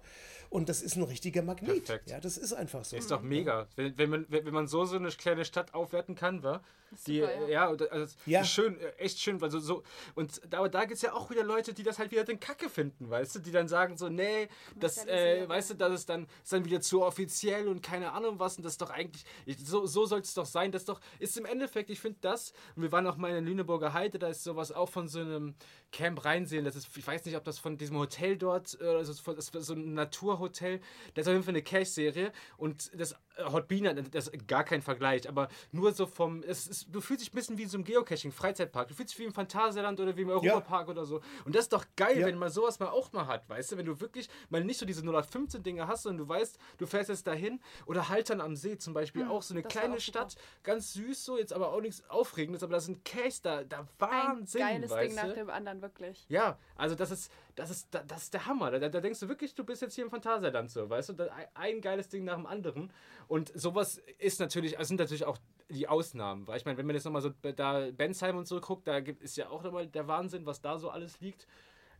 Und das ist ein richtiger Magnet. Perfekt. Ja, das ist einfach so. Ist doch mega. Wenn, wenn, man, wenn man so so eine kleine Stadt aufwerten kann, wa? Die, super, ja. ja, also Ja. Schön, äh, echt schön. Also so, und da, aber da gibt es ja auch wieder Leute, die das halt wieder den Kacke finden. Weißt du, die dann sagen so, nee, das, äh, weißt du, das ist dann, ist dann wieder zu offiziell und keine Ahnung was und das ist doch eigentlich, so, so soll es doch sein, das doch, ist im Endeffekt, ich finde das, und wir waren auch mal in der Lüneburger Heide, da ist sowas auch von so einem Camp reinsehen, das ist, ich weiß nicht, ob das von diesem Hotel dort, äh, also das ist so ein Naturhotel, das ist auf jeden Fall eine Cash-Serie. Und das Hot Bean, das ist gar kein Vergleich, aber nur so vom, es ist, du fühlst dich ein bisschen wie in so einem Geocaching, Freizeitpark, du fühlst dich wie im Phantasialand oder wie im Europapark ja. oder so und das ist doch geil, ja. wenn man sowas mal auch mal hat, weißt du, wenn du wirklich mal nicht so diese 0815 Dinge hast, sondern du weißt, du fährst jetzt dahin oder Haltern am See zum Beispiel, hm, auch so eine kleine Stadt, ganz süß so, jetzt aber auch nichts Aufregendes, aber da sind Caches da, da Wahnsinn, Ein geiles Ding nach dem anderen, wirklich. Ja, also das ist, das ist, das ist der Hammer. Da, da denkst du wirklich, du bist jetzt hier im Phantasialand so, weißt du? Ein geiles Ding nach dem anderen. Und sowas ist natürlich, also sind natürlich auch die Ausnahmen. Weil ich meine, wenn man jetzt nochmal so da Bensheim und so guckt, da gibt es ja auch nochmal der Wahnsinn, was da so alles liegt.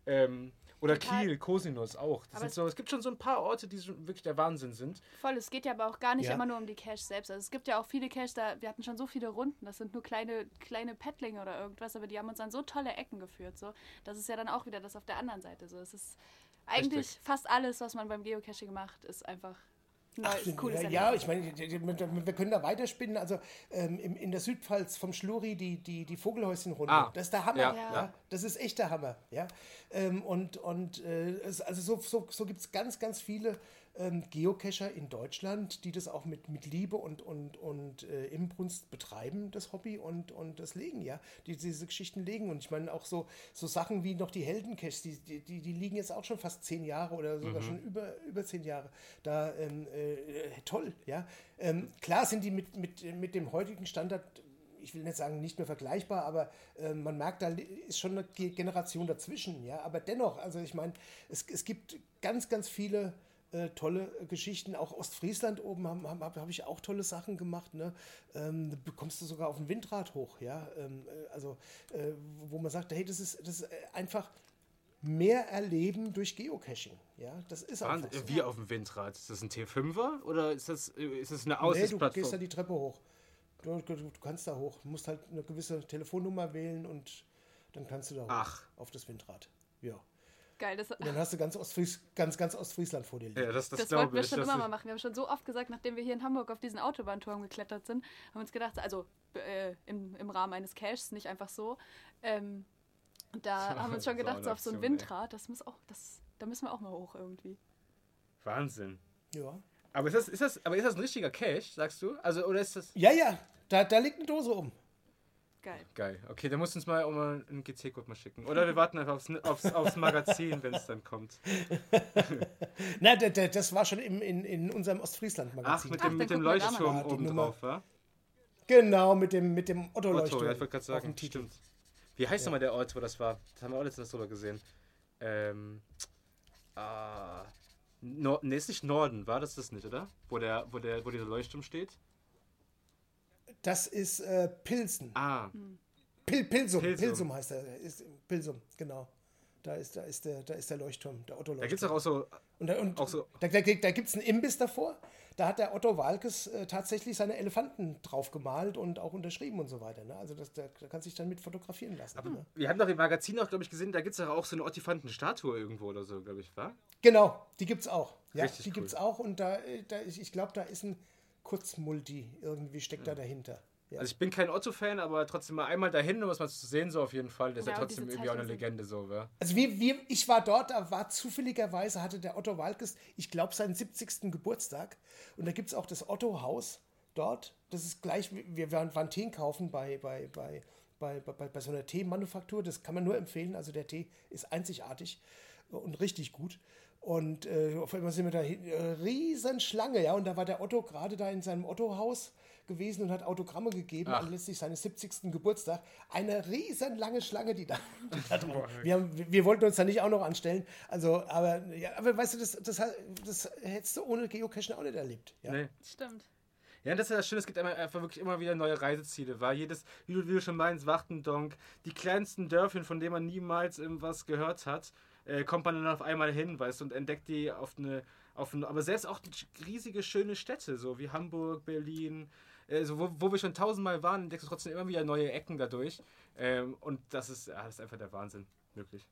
Ähm, oder Total. Kiel, Cosinus auch. So, es gibt schon so ein paar Orte, die wirklich der Wahnsinn sind. Voll, es geht ja aber auch gar nicht ja. immer nur um die Cache selbst. Also es gibt ja auch viele Caches, da wir hatten schon so viele Runden, das sind nur kleine, kleine Paddlinge oder irgendwas, aber die haben uns an so tolle Ecken geführt. So. Das ist ja dann auch wieder das auf der anderen Seite. So. Es ist eigentlich Richtig. fast alles, was man beim Geocaching macht, ist einfach Neues, Ach, cooles ja, ich meine, wir können da weiterspinnen. Also ähm, in der Südpfalz vom Schluri die, die, die Vogelhäuschenrunde. Ah, das ist der Hammer. Ja, ja. Das ist echt der Hammer. Ja? Ähm, und und äh, also so, so, so gibt es ganz, ganz viele ähm, Geocacher in Deutschland, die das auch mit, mit Liebe und, und, und äh, Imbrunst betreiben, das Hobby und, und das Legen, ja, die diese Geschichten legen. Und ich meine auch so, so Sachen wie noch die Heldencaches, die, die, die liegen jetzt auch schon fast zehn Jahre oder sogar mhm. schon über, über zehn Jahre. Da ähm, äh, toll, ja. Ähm, klar sind die mit, mit, mit dem heutigen Standard ich will nicht sagen, nicht mehr vergleichbar, aber äh, man merkt, da ist schon eine Generation dazwischen, ja. Aber dennoch, also ich meine, es, es gibt ganz, ganz viele äh, tolle Geschichten. Auch Ostfriesland oben habe hab, hab ich auch tolle Sachen gemacht. Ne? Ähm, da bekommst du sogar auf ein Windrad hoch, ja. Ähm, äh, also, äh, wo man sagt, hey, das ist, das ist äh, einfach mehr erleben durch Geocaching. Ja, das ist einfach so. Wie auf dem Windrad? Ist das ein T5er oder ist das, ist das eine Aussichtsplattform? Nee, du gehst da die Treppe hoch. Du, du, du, kannst da hoch. Du musst halt eine gewisse Telefonnummer wählen und dann kannst du da hoch. Ach. Auf das Windrad. Ja. Geil. Das, und dann hast du ganz, Ostfries, ganz, ganz Ostfriesland vor dir liegen. Ja, das das, das wollten wir schon immer mal machen. Wir haben schon so oft gesagt, nachdem wir hier in Hamburg auf diesen Autobahnturm geklettert sind, haben wir uns gedacht, also äh, im, im Rahmen eines Caches, nicht einfach so. Ähm, da *laughs* haben wir uns schon gedacht, so auf so ein Windrad, das muss auch, das, da müssen wir auch mal hoch irgendwie. Wahnsinn. Ja. Aber ist das, ist das, aber ist das ein richtiger Cache, sagst du? Also, oder ist das. Ja, ja, da, da liegt eine Dose um. Geil. Geil. Okay, dann musst du uns mal um einen GC-Code mal schicken. Oder wir warten einfach aufs, aufs, aufs Magazin, wenn es dann kommt. *laughs* Na, das war schon im, in, in unserem Ostfriesland-Magazin. Ach, mit dem, Ach, mit dem Leuchtturm ja, oben drauf, wa? Genau, mit dem, mit dem Otto-Leuchtturm. Otto, ja, ich wollte gerade sagen, stimmt. Wie heißt ja. nochmal der Ort, wo das war? Das haben wir auch letztens drüber gesehen. Ähm. Ah. Nor ne, ist nicht Norden, war das das nicht, oder? Wo, der, wo, der, wo dieser Leuchtturm steht? Das ist äh, Pilsen. Ah. Pil Pilsum. Pilsum. Pilsum heißt er. Ist, Pilsum, genau. Da ist, da, ist der, da ist der Leuchtturm, der Otto-Leuchtturm. Da gibt es auch so. Und, da, und auch so. Da, da, da gibt es einen Imbiss davor. Da hat der Otto Walkes äh, tatsächlich seine Elefanten drauf gemalt und auch unterschrieben und so weiter. Ne? Also das, da, da kann sich dann mit fotografieren lassen. Aber ne? Wir haben doch im Magazin auch, glaube ich, gesehen, da gibt es auch so eine Ottifanten-Statue irgendwo oder so, glaube ich, war? Genau, die gibt es auch. Ja, Richtig die cool. gibt es auch und da, äh, da ich glaube, da ist ein Kurzmulti irgendwie steckt ja. da dahinter. Ja. Also ich bin kein Otto-Fan, aber trotzdem mal einmal dahin, um was mal zu sehen, so auf jeden Fall. Das ja, ist ja trotzdem irgendwie auch eine Legende so, ja. Also wir, wir, ich war dort, da war zufälligerweise, hatte der Otto Walkes, ich glaube, seinen 70. Geburtstag. Und da gibt es auch das Otto-Haus dort. Das ist gleich, wir waren, waren Tee kaufen bei, bei, bei, bei, bei, bei so einer Teemanufaktur. Das kann man nur empfehlen. Also der Tee ist einzigartig und richtig gut. Und äh, auf einmal sind wir da hin, äh, riesen Schlange, ja. Und da war der Otto gerade da in seinem Otto-Haus gewesen und hat Autogramme gegeben Ach. anlässlich seines 70. Geburtstag. Eine riesenlange Schlange, die da, die da drin. wir, haben, wir wollten uns da nicht auch noch anstellen. Also, aber, ja, aber weißt du, das, das, das hättest du ohne Geocachen auch nicht erlebt. Ja. Nee. Stimmt. Ja, das ist das Schöne, es gibt einfach wirklich immer wieder neue Reiseziele, weil jedes, wie du, wie du schon meinst, Wachtendonk, die kleinsten Dörfchen, von denen man niemals irgendwas gehört hat, äh, kommt man dann auf einmal hin, weißt du, und entdeckt die auf eine, auf eine, aber selbst auch riesige, schöne Städte, so wie Hamburg, Berlin, also wo, wo wir schon tausendmal waren, entdeckst du trotzdem immer wieder neue Ecken dadurch. Ähm, und das ist, ja, das ist einfach der Wahnsinn. Wirklich.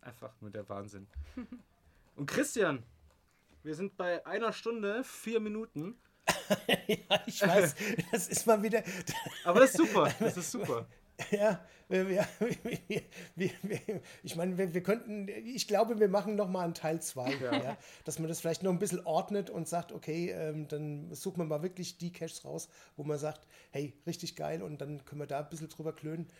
einfach nur der Wahnsinn. *laughs* Und Christian, wir sind bei einer Stunde, vier Minuten. *laughs* ja, ich weiß, *laughs* das ist mal wieder. Aber das ist super, das ist super. *laughs* Ja, wir, wir, wir, ich meine, wir, könnten, ich glaube, wir machen nochmal einen Teil 2, ja. ja. dass man das vielleicht noch ein bisschen ordnet und sagt, okay, ähm, dann suchen wir mal wirklich die Caches raus, wo man sagt, hey, richtig geil und dann können wir da ein bisschen drüber klönen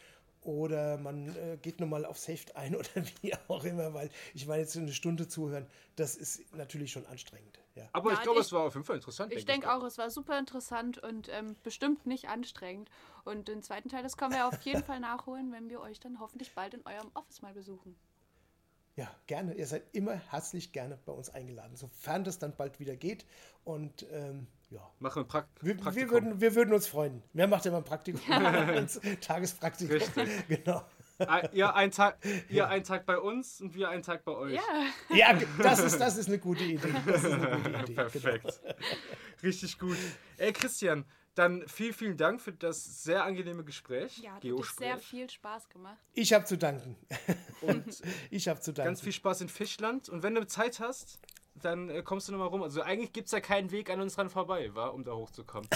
oder man äh, geht nochmal auf Safe ein *laughs* oder wie auch immer, weil ich meine, jetzt eine Stunde zuhören, das ist natürlich schon anstrengend. Ja. Aber Ja, ich glaube, es war auf jeden Fall interessant. Ich denke auch, es war super interessant und ähm, bestimmt nicht anstrengend. Und den zweiten Teil, das können wir auf jeden *laughs* Fall nachholen, wenn wir euch dann hoffentlich bald in eurem Office mal besuchen. Ja, gerne. Ihr seid immer herzlich gerne bei uns eingeladen, sofern das dann bald wieder geht. Und ähm, ja, Machen wir Prakt wir, Praktikum. wir, würden, wir würden uns freuen. Wer macht immer ein Praktikum? *laughs* Tagespraktikum. Richtig. *laughs* Genau. Ihr, *laughs* einen Tag, ihr einen Tag bei uns und wir einen Tag bei euch. Ja, Ja, *laughs* das ist, das ist eine gute Idee. Das ist eine gute Idee. Genau. Perfekt. Richtig gut. Ey, Christian, dann vielen, vielen Dank für das sehr angenehme Gespräch. ja hat Geospräch. sehr viel Spaß gemacht. Ich habe zu danken. Und *laughs* Ich habe zu danken. ganz viel Spaß in Fischland. Und wenn du Zeit hast, dann äh, kommst du nochmal rum. Also eigentlich gibt es ja keinen Weg an uns dran vorbei, wa? um da hochzukommen.